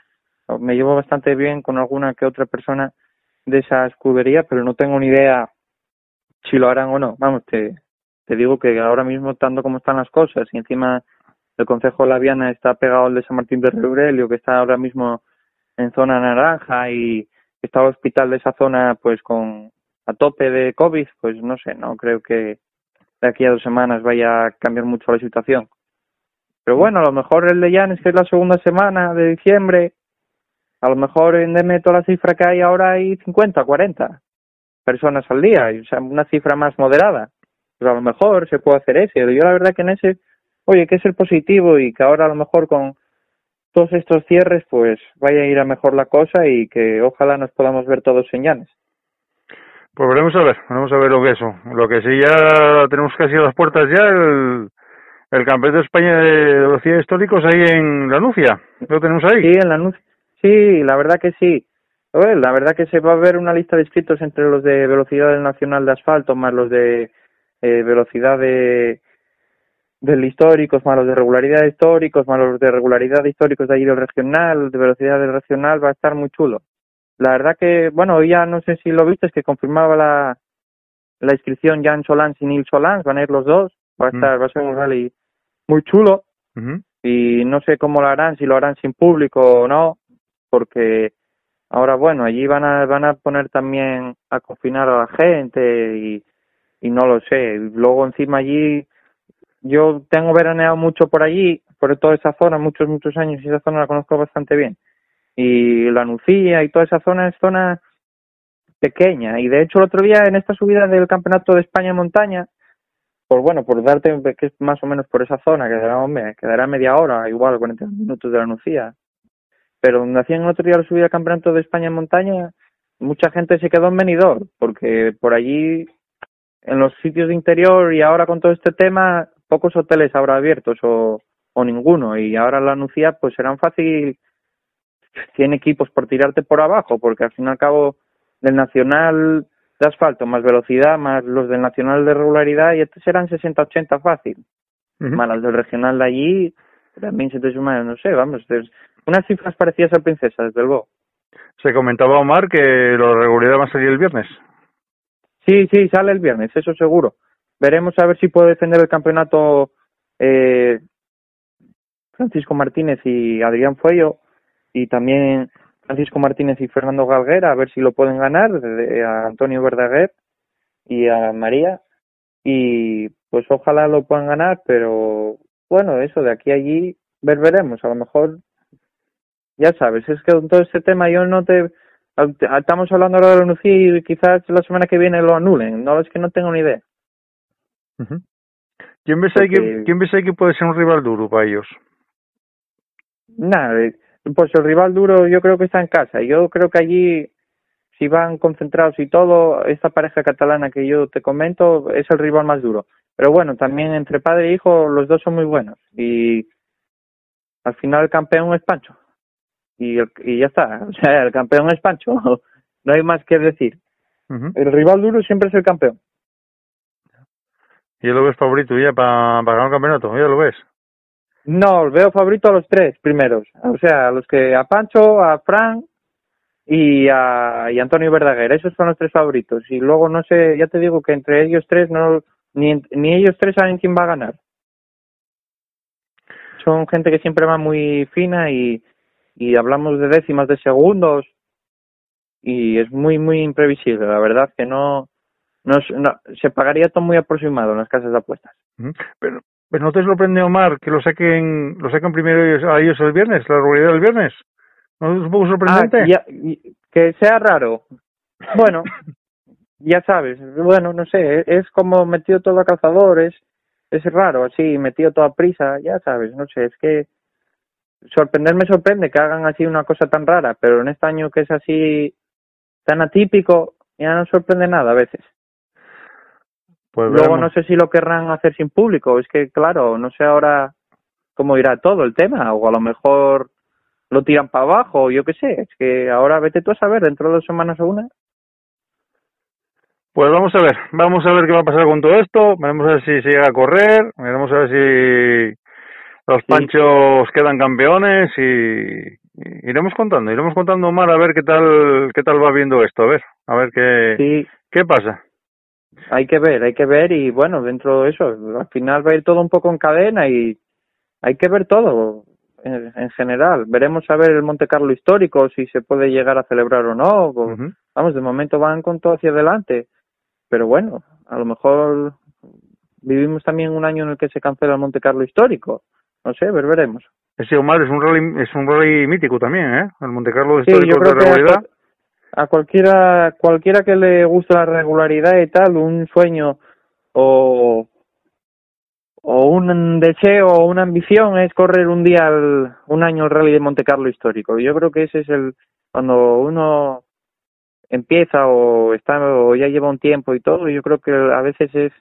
me llevo bastante bien con alguna que otra persona de esa escudería, pero no tengo ni idea si lo harán o no. Vamos, te, te digo que ahora mismo, estando como están las cosas, y encima el Consejo de la Viana está pegado al de San Martín de Reurelio, que está ahora mismo en zona naranja, y está el hospital de esa zona pues con a tope de COVID, pues no sé, no creo que de aquí a dos semanas vaya a cambiar mucho la situación. Pero bueno, a lo mejor el de Llanes, que es la segunda semana de diciembre, a lo mejor en toda la cifra que hay ahora hay 50, 40 personas al día, o sea, una cifra más moderada. Pues a lo mejor se puede hacer ese. Yo la verdad que en ese, oye, que es el positivo y que ahora a lo mejor con todos estos cierres pues vaya a ir a mejor la cosa y que ojalá nos podamos ver todos en Llanes. Pues veremos a ver, veremos a ver lo que eso. Lo que sí ya tenemos casi las puertas ya el, el campeonato de España de velocidad históricos ahí en la Nucia. Lo tenemos ahí. Sí, en la anuncio. Sí, la verdad que sí. Oye, la verdad que se va a ver una lista de inscritos entre los de velocidad del nacional de asfalto más los de eh, velocidad de del históricos más los de regularidad históricos más los de regularidad históricos de allí del regional de velocidad del regional va a estar muy chulo la verdad que bueno hoy ya no sé si lo viste es que confirmaba la la inscripción Jan Solans y Neil Solans van a ir los dos va a Mm. estar va a ser un rally muy chulo y no sé cómo lo harán, si lo harán sin público o no, porque ahora bueno, allí van a van a poner también a confinar a la gente y, y no lo sé. Y Luego encima allí yo tengo veraneado mucho por allí, por toda esa zona, muchos muchos años y esa zona la conozco bastante bien. Y la Nucía y toda esa zona es zona pequeña y de hecho el otro día en esta subida del Campeonato de España en montaña por bueno, por darte que es más o menos por esa zona, quedará, hombre, quedará media hora, igual 40 minutos de la Nucía. Pero donde hacían el otro día la subida al Campeonato de España en montaña, mucha gente se quedó en Benidorm, porque por allí, en los sitios de interior y ahora con todo este tema, pocos hoteles habrá abiertos o, ninguno. Y ahora la Nucía, pues serán fácil 100 equipos por tirarte por abajo, porque al fin y al cabo del Nacional de asfalto más velocidad más los del Nacional de regularidad y estos serán 60-80 fácil. Ujú. Más las del regional de allí también se te suman, no sé, vamos, unas cifras parecidas a Princesa, desde luego. Se comentaba Omar que la regularidad va a salir el viernes. Sí, sí, sale el viernes, eso seguro. Veremos a ver si puede defender el campeonato eh, Francisco Martínez y Adrián Fuello y también Francisco Martínez y Fernando Galguera, a ver si lo pueden ganar, de- a Antonio Verdaguer y a María. Y pues ojalá lo puedan ganar, pero bueno, eso de aquí a allí, ver, veremos. A lo mejor, ya sabes, es que con todo este tema yo no te. Estamos hablando ahora de la UCI y quizás la semana que viene lo anulen. No, es que no tengo ni idea. ¿Quién ves ahí que, Porque- quién ves ahí que puede ser un rival duro para ellos? Nada, eh, pues el rival duro yo creo que está en casa. Yo creo que allí, si van concentrados y todo, esta pareja catalana que yo te comento es el rival más duro. Pero bueno, también entre padre e hijo los dos son muy buenos. Y al final el campeón es Pancho. Y, el- y ya está. O sea, el campeón es Pancho. No hay más que decir. El rival duro siempre es el campeón. ¿Y lo ves favorito ya para ganar el campeonato? ¿Ya lo ves? No, veo favorito a los tres primeros. O sea, a los que a Pancho, a Fran y a y Antonio Verdaguer. Esos son los tres favoritos. Y luego no sé, ya te digo que entre ellos tres no ni ni ellos tres saben quién va a ganar. Son gente que siempre va muy fina y y hablamos de décimas de segundos y es muy muy imprevisible. La verdad que no no, no- se pagaría todo muy aproximado en las casas de apuestas. Pero, pero ¿no te sorprende, Omar, que lo saquen, lo saquen primero ellos- a ellos el viernes, la regularidad del viernes? ¿No es un poco sorprendente? Ah, ya- y- que sea raro. Bueno, ya sabes, bueno, no sé, es como metido todo a cazadores, es raro, así, metido toda prisa, ya sabes, no sé, es que sorprenderme sorprende que hagan así una cosa tan rara, pero en este año que es así tan atípico, ya no sorprende nada a veces. Pues Luego veremos. no sé si lo querrán hacer sin público, es que claro, no sé ahora cómo irá todo el tema, o a lo mejor lo tiran para abajo, yo qué sé, es que ahora vete tú a saber, dentro de dos semanas o una. Pues vamos a ver, vamos a ver qué va a pasar con todo esto, veremos a ver si se llega a correr, veremos a ver si los Sí. panchos quedan campeones y, y iremos contando, iremos contando Omar a ver qué tal qué tal va viendo esto, a ver, a ver qué Sí, qué pasa. Hay que ver, hay que ver y bueno, dentro de eso, al final va a ir todo un poco en cadena y hay que ver todo en, en general. Veremos a ver el Monte Carlo histórico, si se puede llegar a celebrar o no. o-. Vamos, de momento van con todo hacia adelante. Pero bueno, a lo mejor vivimos también un año en el que se cancela el Monte Carlo histórico. No sé, ver, veremos. Ese Omar es un rally es un rally mítico también, ¿eh? El Monte Carlo Sí, histórico yo creo de que a, cualquiera cualquiera que le guste la regularidad y tal, un sueño o o un deseo o una ambición es correr un día el- un año el rally de Monte Carlo histórico. Yo creo que ese es el cuando uno empieza o está o ya lleva un tiempo y todo, yo creo que a veces es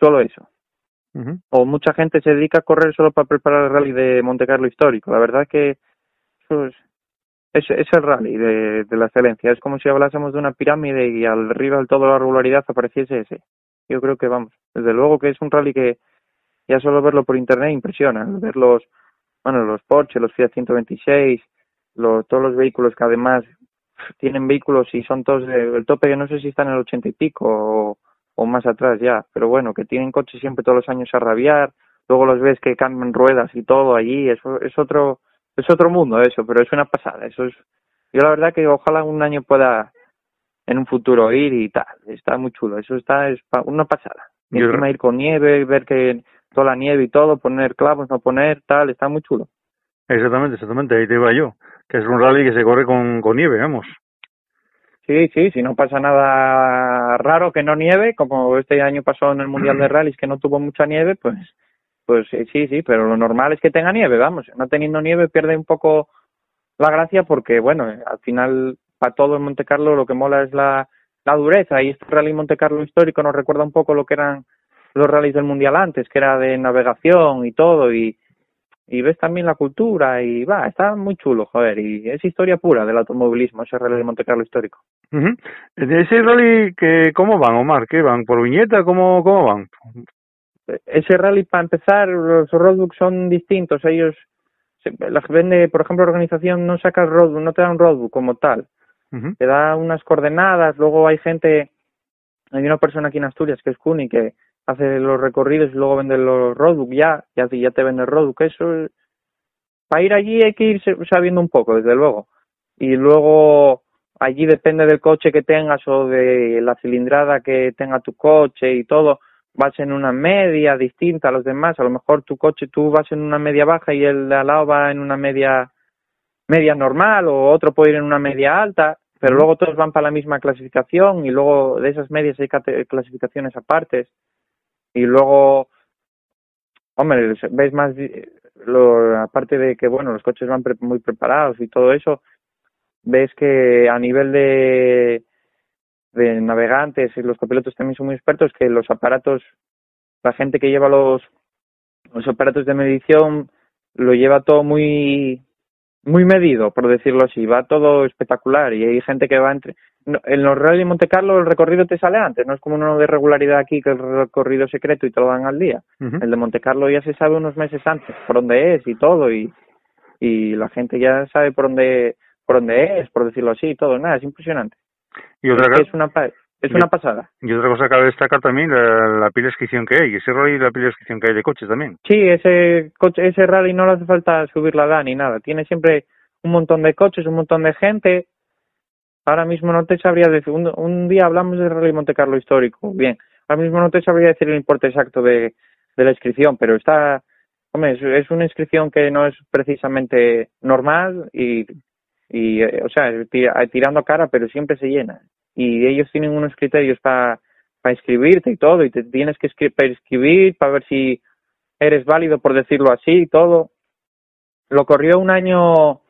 solo eso. O mucha gente se dedica a correr solo para preparar el rally de Monte Carlo histórico. La verdad que eso es, es, es el rally de, la excelencia. Es como si hablásemos de una pirámide y al arriba del todo la regularidad apareciese ese. Yo creo que vamos, desde luego que es un rally que ya solo verlo por internet impresiona. Ver los, bueno, los Porsche, los Fiat 126, los, todos los vehículos que además tienen vehículos y son todos de- el tope que no sé si están en el ochenta y pico o, o más atrás ya, pero bueno, que tienen coches siempre todos los años a rabiar, luego los ves que cambian ruedas y todo allí, eso es otro es otro mundo eso, pero es una pasada, eso es yo la verdad que ojalá un año pueda en un futuro ir y tal, está muy chulo, eso está es una pasada. Y Yo- encima ir con nieve, ver que toda la nieve y todo, poner clavos, no poner tal, está muy chulo. Exactamente, exactamente, ahí te iba yo. Que es un rally que se corre con, con nieve, vamos. Sí, sí, si no pasa nada raro que no nieve, como este año pasó en el Mundial de Rallys que no tuvo mucha nieve, pues pues eh, sí, sí, pero lo normal es que tenga nieve, vamos, no teniendo nieve pierde un poco la gracia porque, bueno, eh, al final para todo el Monte Carlo lo que mola es la, la dureza y este rally Monte Carlo histórico nos recuerda un poco lo que eran los rallies del Mundial antes, que era de navegación y todo y y ves también la cultura y va, está muy chulo, joder, y es historia pura del automovilismo, ese rally de Monte Carlo histórico. Ese rally, que, ¿cómo van, Omar? ¿Qué van? ¿Por viñeta? ¿Cómo, cómo van? Ese rally para empezar los roadbooks son distintos. Ellos la vende por ejemplo la organización no saca el roadbook no te da un roadbook como tal. Te da unas coordenadas luego hay gente hay una persona aquí en Asturias que es Cuni que hace los recorridos y luego vende los roadbook ya ya, ya te vende el roadbook. Eso para ir allí hay que ir sabiendo un poco desde luego. Y luego allí depende del coche que tengas o de la cilindrada que tenga tu coche y todo, vas en una media distinta a los demás, a lo mejor tu coche tú vas en una media baja y el de al lado va en una media media normal o otro puede ir en una media alta, pero luego todos van para la misma clasificación y luego de esas medias hay clasificaciones aparte. Y luego hombre ves más lo aparte de que bueno los coches van pre- muy preparados y todo eso ves que a nivel de de navegantes y los copilotos también son muy expertos que los aparatos la gente que lleva los los aparatos de medición lo lleva todo muy muy medido por decirlo así. Va todo espectacular y hay gente que va entre no, en los rally Monte Carlo el recorrido te sale antes no es como uno de regularidad aquí que el recorrido secreto y te lo dan al día. El de Monte Carlo ya se sabe unos meses antes por dónde es y todo y y la gente ya sabe por dónde por dónde es por decirlo así y todo nada es impresionante Y otra, es, que es una es una pasada y otra cosa que cabe destacar también, la, la pila de inscripción que hay, ese rally y la pila de inscripción que hay de coches también. Sí, ese coche, ese rally no le hace falta subir la edad ni nada. Tiene siempre un montón de coches, un montón de gente. Ahora mismo no te sabría decir. Un, un día hablamos del rally Monte Carlo histórico. Bien, ahora mismo no te sabría decir el importe exacto de, de la inscripción, pero está. Hombre, es, es una inscripción que no es precisamente normal y, y eh, o sea, tira- tirando cara, pero siempre se llena. Y ellos tienen unos criterios para para inscribirte y todo, y te tienes que escri- para inscribir para ver si eres válido por decirlo así y todo. Lo corrió un año,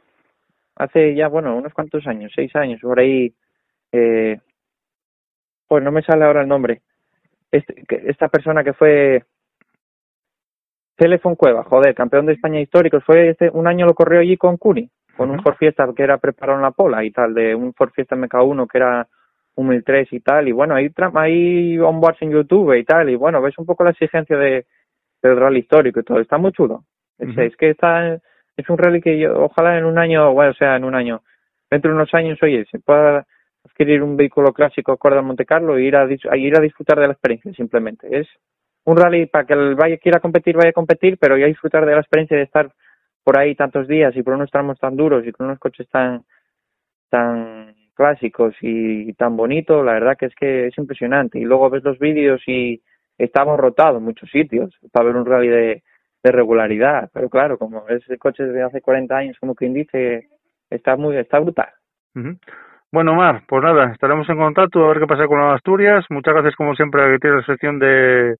hace ya, bueno, unos cuantos años, seis años, por ahí, eh, pues no me sale ahora el nombre. Este, esta persona que fue Telefon Cueva, joder, campeón de España histórico, fue este, un año lo corrió allí con Cuni, con un. Ford Fiesta que era preparado en la pola y tal, de un Ford Fiesta MK1 que era un 1003 y tal, y bueno, hay, hay onboards en YouTube y tal, y bueno, ves un poco la exigencia de, del rally histórico y todo, está muy chulo. Es, que está, es un rally que yo, ojalá en un año, bueno, o sea, en un año, dentro de unos años, oye, se pueda adquirir un vehículo clásico acorde al Monte Carlo e ir a, a ir a disfrutar de la experiencia, simplemente. Es un rally para que el vaya quiera competir, vaya a competir, pero ya disfrutar de la experiencia de estar por ahí tantos días y por unos tramos tan duros y con unos coches tan, tan clásicos y tan bonitos, la verdad que es que es impresionante. Y luego ves los vídeos y está rotado en muchos sitios para ver un rally de, regularidad. Pero claro, como es el coche de hace 40 años, como quien dice, está muy, está brutal. Bueno, Mar, pues nada, estaremos en contacto a ver qué pasa con las Asturias. Muchas gracias, como siempre, que tienes la sección de,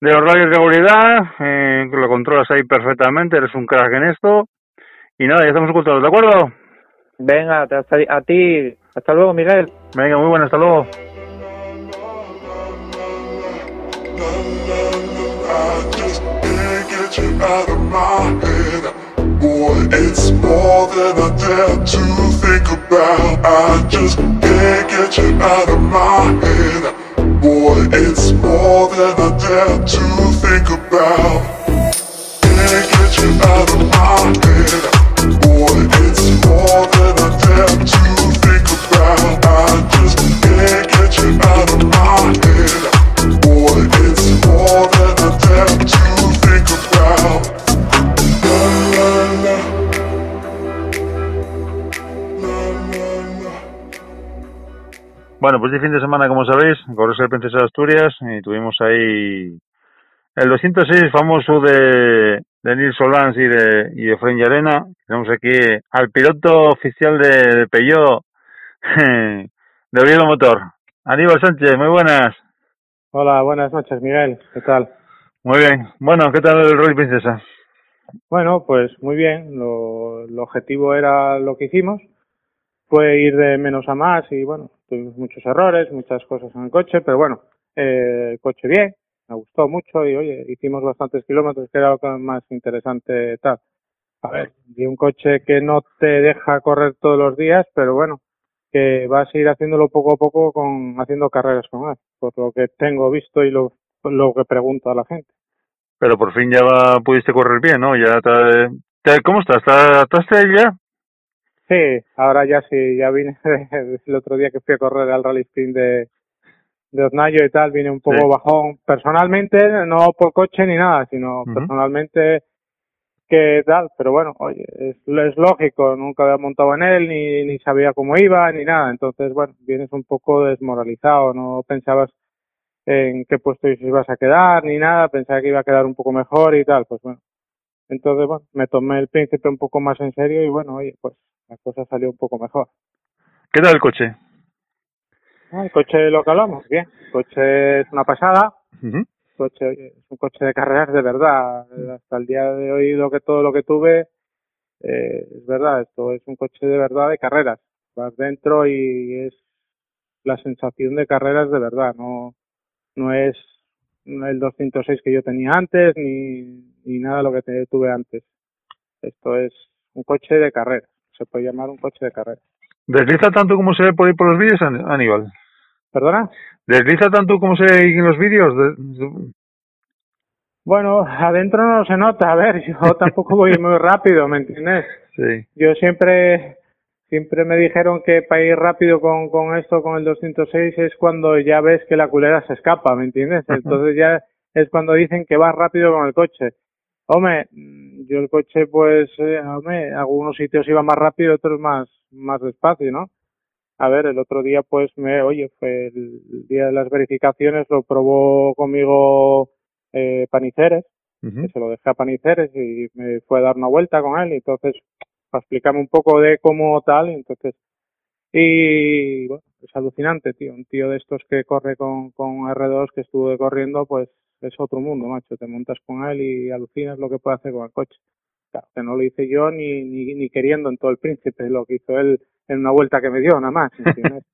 de los rallies de seguridad, eh, lo controlas ahí perfectamente, eres un crack en esto. Y nada, ya estamos ocultados, ¿de acuerdo? Venga, hasta, a ti, hasta luego, Miguel. Venga, muy bueno, hasta luego. I just can't get you out of my head. Boy, it's more than I dare to think about. I just can't get you out of my head. Boy, it's more than I dare to think about. Can't get you out of my head. Bueno, pues este fin de semana, como sabéis, corres el Princesa de Asturias y tuvimos ahí el 206 famoso de, de Nils Solans y de, y de Fren Llarena. Tenemos aquí al piloto oficial de, de Peugeot, de Oviedo Motor. Aníbal Sánchez, muy buenas. Hola, buenas noches, Miguel. ¿Qué tal? Muy bien. Bueno, ¿qué tal el Rally Princesa? Bueno, pues muy bien. Lo, el objetivo era lo que hicimos. Fue ir de menos a más y bueno, tuvimos muchos errores, muchas cosas en el coche, pero bueno, eh, el coche bien, me gustó mucho y oye, hicimos bastantes kilómetros, que era lo más interesante tal. A ver, y un coche que no te deja correr todos los días, pero bueno, que vas a ir haciéndolo poco a poco con haciendo carreras con él, por lo que tengo visto y lo, lo que pregunto a la gente. Pero por fin ya va- pudiste correr bien, ¿no? Ya te- ¿Cómo estás? ¿Te adaptaste ya? Sí, ahora ya sí, ya vine el otro día que fui a correr al Rally Sprint de, de Osnayo y tal, vine un poco Sí. bajón. Personalmente, no por coche ni nada, sino personalmente que tal, pero bueno, oye, es, es lógico, nunca había montado en él, ni, ni sabía cómo iba, ni nada, entonces, bueno, vienes un poco desmoralizado, no pensabas en qué puesto ibas a quedar, ni nada, pensaba que iba a quedar un poco mejor y tal, pues bueno. Entonces, bueno, me tomé el príncipe un poco más en serio y bueno, oye, pues la cosa salió un poco mejor. ¿Qué tal el coche? Ah, el coche lo que hablamos, bien, el coche es una pasada, coche, es un coche de carreras de verdad. Hasta el día de hoy lo que todo lo que tuve eh, es verdad, esto es un coche de verdad de carreras. Vas dentro y es la sensación de carreras de verdad, no no es el 206 que yo tenía antes ni, ni nada de lo que te- tuve antes. Esto es un coche de carreras, se puede llamar un coche de carreras. ¿Desliza tanto como se ve por ahí por los vídeos, An- Aníbal? ¿Perdona? ¿Desliza tanto como se ve en los vídeos? De- Bueno, adentro no se nota, a ver, yo tampoco voy muy rápido, ¿me entiendes? Sí. Yo siempre, siempre me dijeron que para ir rápido con, con esto, con el 206, es cuando ya ves que la culera se escapa, ¿me entiendes? Entonces ya es cuando dicen que vas rápido con el coche. Hombre, yo el coche, pues, eh, hombre, algunos sitios iba más rápido, otros más, más despacio, ¿no? A ver, el otro día, pues, me, oye, fue el día de las verificaciones, lo probó conmigo eh, Paniceres, que se lo dejé a Paniceres y me fue a dar una vuelta con él y entonces para explicarme un poco de cómo tal y entonces y bueno es alucinante tío un tío de estos que corre con, con R2 que estuve corriendo pues es otro mundo macho. Te montas con él y alucinas lo que puede hacer con el coche. Claro que no lo hice yo ni, ni, ni queriendo en todo el príncipe. Lo que hizo él en una vuelta que me dio nada más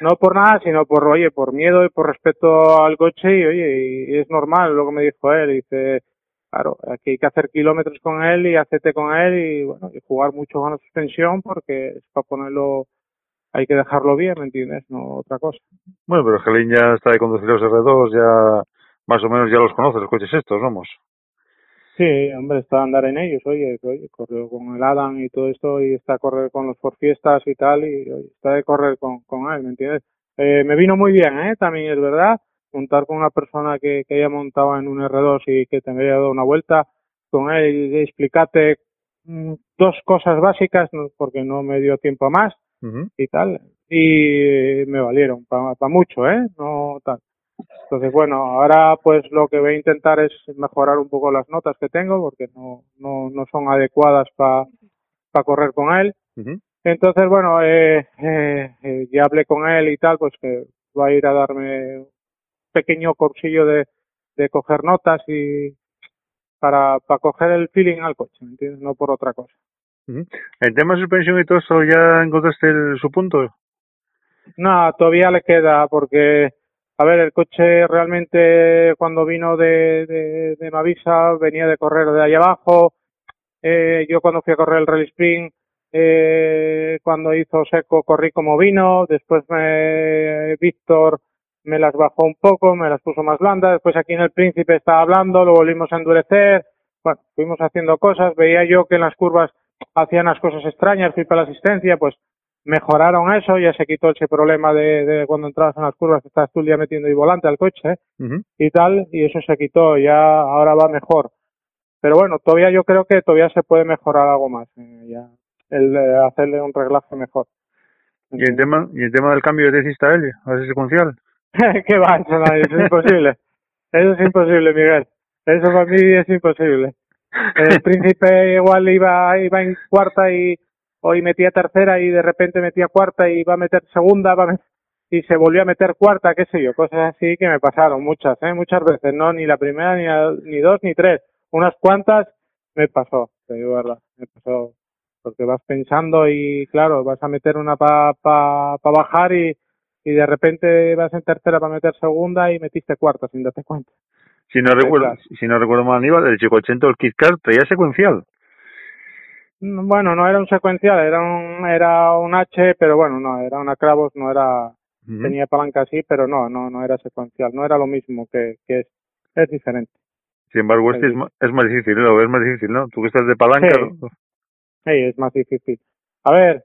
no por nada, sino por, oye, por miedo y por respeto al coche y, oye, y es normal lo que me dijo él, dice, claro, aquí hay que hacer kilómetros con él y hacerte con él y, bueno, y jugar mucho con la suspensión porque es para ponerlo, hay que dejarlo bien, ¿me entiendes? No otra cosa. Bueno, pero Gelín ya está de conducir los R2, ya más o menos ya los conoce, los coches estos, vamos. Sí, hombre, está a andar en ellos, oye, oye, corrió con el Adam y todo esto y está a correr con los por fiestas y tal y oye, está de correr con, con él, ¿me entiendes? Eh, me vino muy bien, ¿eh? También es verdad, montar con una persona que, que haya montado en un R2 y que te haya dado una vuelta con él y explicarte mm, dos cosas básicas, no- porque no me dio tiempo a más y tal, y me valieron para mucho, ¿eh? No tal. Entonces, bueno, ahora pues lo que voy a intentar es mejorar un poco las notas que tengo porque no, no, no son adecuadas para correr con él. Entonces, bueno, eh, eh, eh, ya hablé con él y tal, pues que va a ir a darme un pequeño cursillo de, de coger notas y para, para coger el feeling al coche, ¿me entiendes? No por otra cosa. En tema de suspensión y todo eso, ¿ya encontraste el- su punto? No, todavía le queda porque, a ver, el coche realmente cuando vino de, de, de Mavisa venía de correr de ahí abajo. Eh, yo cuando fui a correr el Rally Spring, eh, cuando hizo seco corrí como vino. Después me, Víctor me las bajó un poco, me las puso más blandas. Después aquí en el Príncipe estaba hablando, lo volvimos a endurecer. Bueno, fuimos haciendo cosas. Veía yo que en las curvas hacían las cosas extrañas, fui para la asistencia, pues mejoraron eso, ya se quitó ese problema de, de cuando entrabas en las curvas que estás tú el día metiendo el volante al coche y tal, y eso se quitó, ya ahora va mejor. Pero bueno, todavía yo creo que todavía se puede mejorar algo más, eh, ya el eh, hacerle un reglaje mejor. ¿Y en tema, y en tema del cambio de hiciste a él, a ese secuencial? ¿Qué va? Eso, no, es imposible. Eso es imposible, Miguel. Eso para mí es imposible. El príncipe igual iba, iba en cuarta y hoy metía tercera y de repente metía cuarta y va a meter segunda va a met- y se volvió a meter cuarta, qué sé yo, cosas así que me pasaron muchas, ¿eh? muchas veces, no ni la primera ni, la- ni dos ni tres, unas cuantas me pasó, te digo verdad, me pasó porque vas pensando y claro, vas a meter una para pa, pa bajar y, y de repente vas en tercera para meter segunda y metiste cuarta sin darte cuenta. Si no recuerdo, si no recuerdo mal, Aníbal, el Chico 80 el Kit Kat traía secuencial. Bueno, no era un secuencial, era un, era un H, pero bueno, no, era una clavos, no era, tenía palanca así, pero no, no, no era secuencial, no era lo mismo que, que es, es diferente. Sin embargo, este Sí. es, ma- es más difícil, ¿no? Es más difícil, ¿no? Tú que estás de palanca, Sí. ¿no? Sí, es más difícil. A ver,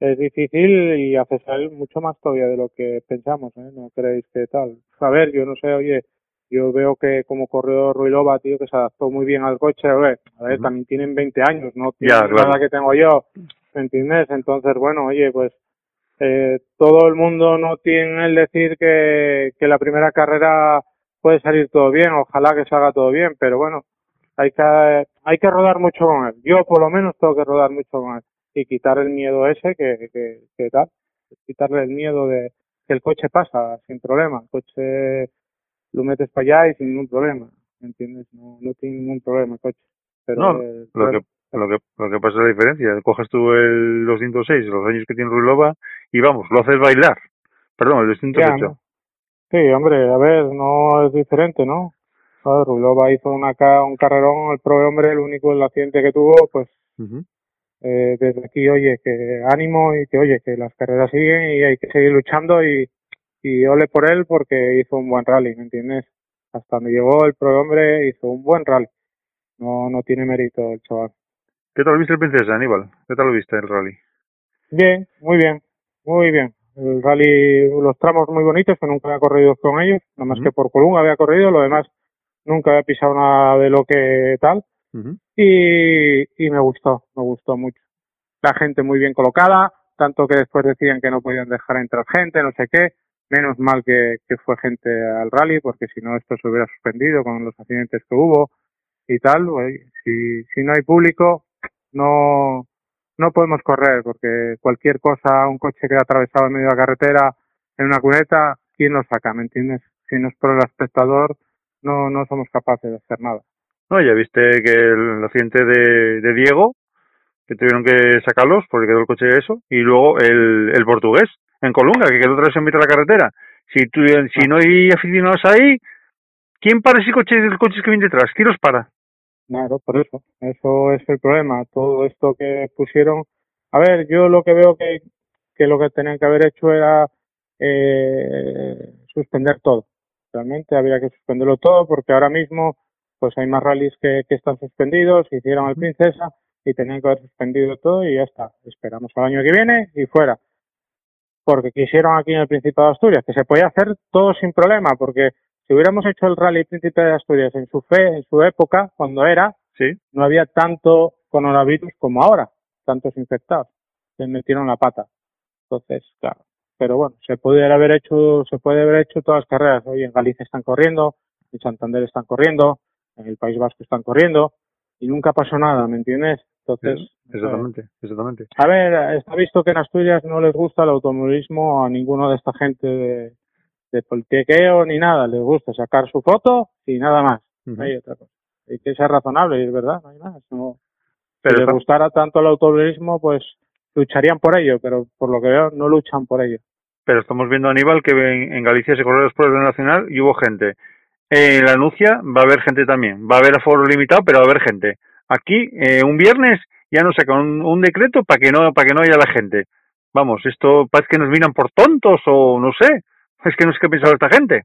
es difícil y accesible mucho más todavía de lo que pensamos, ¿eh? No creéis que tal. A ver, yo no sé, oye, yo veo que como corredor Ruilova, tío, que se adaptó muy bien al coche, a ver, a ver, también tienen 20 años, no tienen Ya, claro. nada que tengo yo, ¿me entiendes? Entonces, bueno, oye, pues eh, todo el mundo no tiene el decir que, que la primera carrera puede salir todo bien, ojalá que salga todo bien, pero bueno, hay que, hay que rodar mucho con él. Yo por lo menos tengo que rodar mucho con él y quitar el miedo ese que, que, que tal, quitarle el miedo de que el coche pasa sin problema, el coche lo metes para allá y sin ningún problema, ¿me entiendes? No, no tiene ningún problema el coche. Pero No, el Lo que, lo, que, lo que pasa es la diferencia. Coges tú el 206, los años que tiene Ruilova, y vamos, lo haces bailar. Perdón, el 208. Ya, ¿no? Sí, hombre, a ver, no es diferente, ¿no? A ver, Rulova hizo una, ca- un carrerón, el pro hombre, el único el accidente que tuvo, pues eh, desde aquí, oye, que ánimo y que, oye, que las carreras siguen y hay que seguir luchando y, y ole por él porque hizo un buen rally, ¿me entiendes? Hasta donde llegó el pro hombre hizo un buen rally. No, no tiene mérito el chaval. ¿Qué tal viste el Princesa, Aníbal? ¿Qué tal viste el rally? Bien, muy bien, muy bien. El rally, los tramos muy bonitos, que nunca había corrido con ellos, nada más que por Column había corrido, lo demás nunca había pisado nada de lo que tal, y, y me gustó, me gustó mucho. La gente muy bien colocada, tanto que después decían que no podían dejar entrar gente, no sé qué, menos mal que, que fue gente al rally, porque si no esto se hubiera suspendido con los accidentes que hubo y tal, pues, si, si no hay público, no, no podemos correr, porque cualquier cosa, un coche que ha atravesado en medio de la carretera en una cuneta, ¿quién lo saca? ¿Me entiendes? Si no es por el espectador, no, no somos capaces de hacer nada. No, ya viste que el accidente de, de Diego, que tuvieron que sacarlos porque quedó el coche de eso, y luego el, el portugués en Colunga, que quedó otra vez en mitad de la carretera. Si, tú, si no hay aficionados ahí, ¿quién para ese coche, el coche que viene detrás? ¿Quién los para? Claro, por eso. Eso es el problema. Todo esto que pusieron. A ver, yo lo que veo que, que lo que tenían que haber hecho era eh, suspender todo. Realmente habría que suspenderlo todo porque ahora mismo pues hay más rallies que, que están suspendidos, hicieron el Princesa y tenían que haber suspendido todo y ya está. Esperamos al año que viene y fuera. Porque quisieron aquí en el Principado de Asturias, que se podía hacer todo sin problema, porque si hubiéramos hecho el Rally Príncipe de Asturias en su fe, en su época, cuando era, Sí. no había tanto coronavirus como ahora, tantos infectados. Se metieron la pata. Entonces, claro. Pero bueno, se puede haber hecho, se puede haber hecho todas las carreras. Hoy en Galicia están corriendo, en Santander están corriendo, en el País Vasco están corriendo, y nunca pasó nada, ¿me entiendes? Entonces, Exactamente, exactamente. a ver, está visto que en Asturias no les gusta el automovilismo a ninguno de esta gente de, de politiqueo ni nada. Les gusta sacar su foto y nada más. No hay otra cosa. Hay que ser razonable y es verdad, no hay más. No, Pero si les gustara tanto el automovilismo, pues lucharían por ello, pero por lo que veo no luchan por ello. Pero estamos viendo, Aníbal, que en, en Galicia se corrieron los pruebas Nacional y hubo gente. En la anuncia va a haber gente también. Va a haber aforo limitado, pero va a haber gente. Aquí, eh, un viernes, ya nos sacan un, un decreto para que no para que no haya la gente. Vamos, esto parece que nos miran por tontos o no sé. Es que no sé qué pensar esta gente.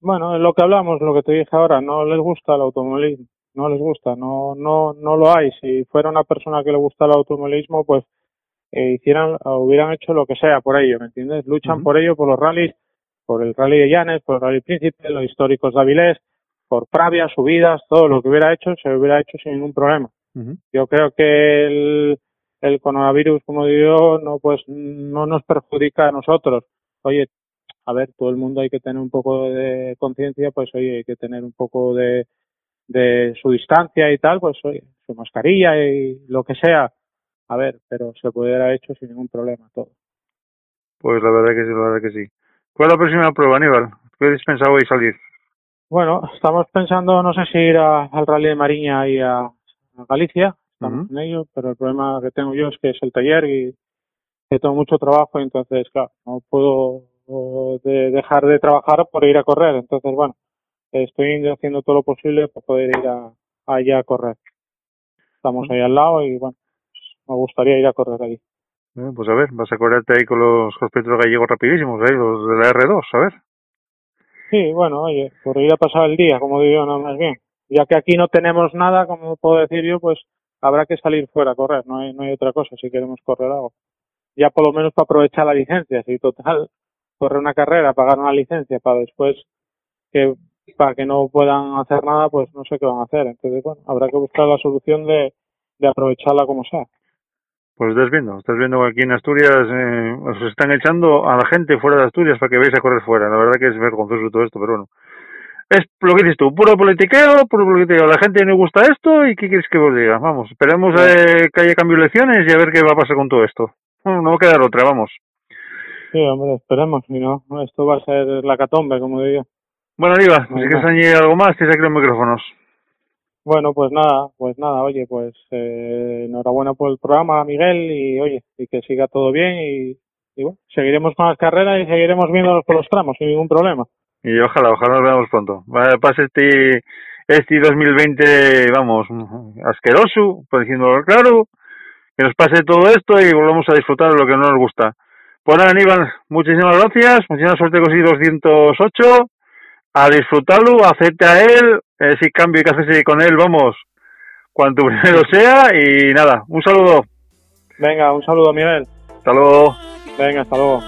Bueno, es lo que hablamos, lo que te dije ahora, no les gusta el automovilismo, no les gusta, no, no, no lo hay. Si fuera una persona que le gusta el automovilismo, pues eh, hicieran, hubieran hecho lo que sea por ello, ¿me entiendes? Luchan por ello, por los rallies, por el rally de Llanes, por el rally Príncipe, los históricos de Avilés, por Pravia, subidas, todo lo que hubiera hecho, se hubiera hecho sin ningún problema. Yo creo que el, el coronavirus, como digo, no pues no nos perjudica a nosotros. Oye, a ver, todo el mundo hay que tener un poco de conciencia, pues oye, hay que tener un poco de, de su distancia y tal, pues oye, su mascarilla y lo que sea. A ver, pero se pudiera hecho sin ningún problema todo. Pues la verdad que sí, la verdad que sí. ¿Cuál es la próxima prueba, Aníbal? ¿Qué habéis pensado hoy salir? Bueno, estamos pensando, no sé si ir a- al Rally de Mariña y a, a Galicia, estamos Ujú. en ello, pero el problema que tengo yo es que es el taller y que tengo mucho trabajo, y entonces, claro, no puedo eh, de- dejar de trabajar por ir a correr. Entonces, bueno, estoy haciendo todo lo posible para poder ir a, allá a correr. Estamos ahí al lado y, bueno, me gustaría ir a correr allí. Eh, pues a ver, vas a correrte ahí con los cospetos gallegos rapidísimos, ahí, los de la R2, a ver. Sí, bueno, oye, por ir a pasar el día, como digo yo, no más bien. Ya que aquí no tenemos nada, como puedo decir yo, pues habrá que salir fuera a correr, no hay, no hay otra cosa si queremos correr algo. Ya por lo menos para aprovechar la licencia, si total, correr una carrera, pagar una licencia para después que para que no puedan hacer nada, pues no sé qué van a hacer. Entonces, bueno, habrá que buscar la solución de, de aprovecharla como sea. Pues estás viendo, estás viendo que aquí en Asturias eh, os están echando a la gente fuera de Asturias para que veáis a correr fuera. La verdad que es vergonzoso todo esto, pero bueno. Es lo que dices tú, puro politiqueo, puro politiqueo. La gente no gusta esto y ¿qué quieres que os diga? Vamos, esperemos eh, que haya cambio de elecciones y a ver qué va a pasar con todo esto. No, no va a quedar otra, vamos. Sí, hombre, esperemos, si no, esto va a ser la catombe, como diría. Bueno, Aníbal, si quieres añadir algo más, tienes aquí los micrófonos. Bueno, pues nada, pues nada, oye, pues eh, enhorabuena por el programa, Miguel, y oye, y que siga todo bien y, y bueno, seguiremos con las carreras y seguiremos viéndolos por los tramos sin ningún problema. Y ojalá, ojalá nos veamos pronto. Pase este, este 2020, vamos, asqueroso, por decirlo claro, que nos pase todo esto y volvamos a disfrutar de lo que no nos gusta. Pues nada, Aníbal, muchísimas gracias, muchísima suerte con ese 208, a disfrutarlo, acepte a él, ese cambio que haces con él, vamos, cuanto primero sea, y nada, un saludo, Venga, un saludo, Miguel. hasta luego. Venga, hasta luego.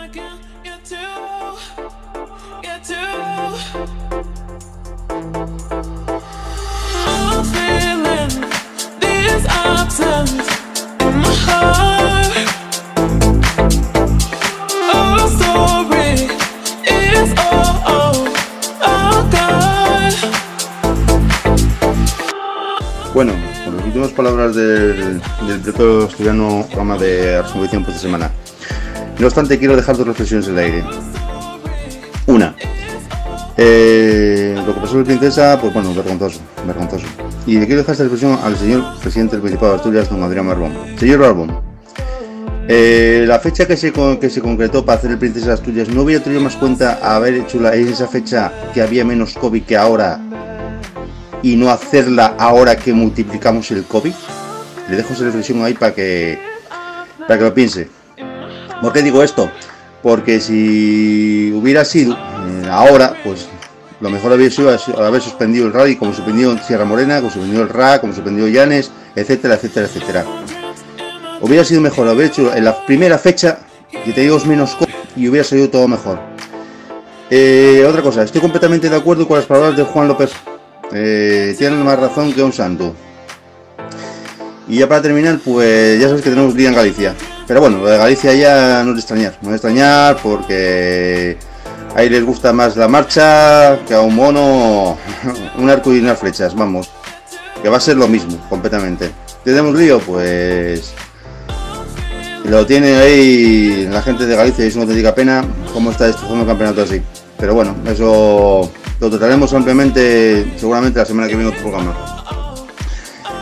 Heart. Bueno, con las últimas palabras del, del asturiano programa de resolución por esta semana. No obstante, quiero dejar dos reflexiones en el aire. Una, eh, lo que pasó el Princesa, pues bueno, vergonzoso, vergonzoso. Y le quiero dejar esta reflexión al señor presidente del Principado de Asturias, don Adrián Barbón. Señor Barbón, eh, la fecha que se, con- que se concretó para hacer el Princesa de Asturias, ¿no hubiera tenido más cuenta haber hecho la, esa fecha que había menos COVID que ahora y no hacerla ahora que multiplicamos el COVID? Le dejo esa reflexión ahí para que, para que lo piense. ¿Por qué digo esto? Porque si hubiera sido eh, ahora, pues lo mejor habría sido haber suspendido el rally, como suspendió Sierra Morena, como suspendió el RA, como suspendió Llanes, etcétera, etcétera, etcétera. Hubiera sido mejor haber hecho en la primera fecha, que teníamos menos COVID y hubiera salido todo mejor. Eh, otra cosa, estoy completamente de acuerdo con las palabras de Juan López. Eh, tienen más razón que un santo. Y ya para terminar, pues ya sabes que tenemos día en Galicia. Pero bueno, lo de Galicia ya no es de extrañar. No es de extrañar porque ahí les gusta más la marcha que a un mono, un arco y unas flechas, vamos. Que va a ser lo mismo, completamente. ¿Tenemos lío? Pues... Lo tiene ahí la gente de Galicia y es una auténtica pena cómo está destrozando el campeonato así. Pero bueno, eso lo trataremos ampliamente seguramente la semana que viene otro programa.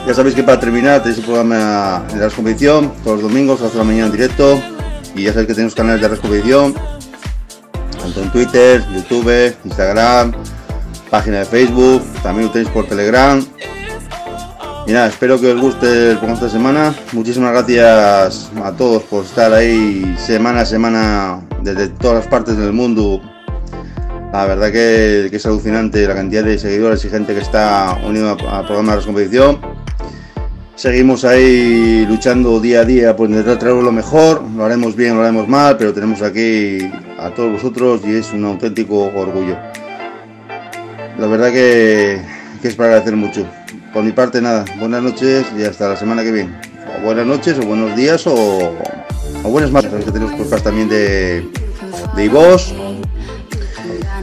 Ya sabéis que para terminar tenéis un programa de la competición todos los domingos a las 8 de la mañana en directo. Y ya sabéis que tenemos canales de la competición tanto en Twitter, YouTube, Instagram, página de Facebook, también lo tenéis por Telegram. Y nada, espero que os guste el programa esta semana. Muchísimas gracias a todos por estar ahí semana a semana desde todas las partes del mundo. La verdad que, que es alucinante la cantidad de seguidores y gente que está unido al programa de la competición. Seguimos ahí luchando día a día por intentar traerlo lo mejor. Lo haremos bien, lo haremos mal, pero tenemos aquí a todos vosotros y es un auténtico orgullo. La verdad que, es para agradecer mucho. Por mi parte nada, buenas noches y hasta la semana que viene. O buenas noches, o buenos días, o, o buenas. Sabéis que tenemos podcast también de, de iVoox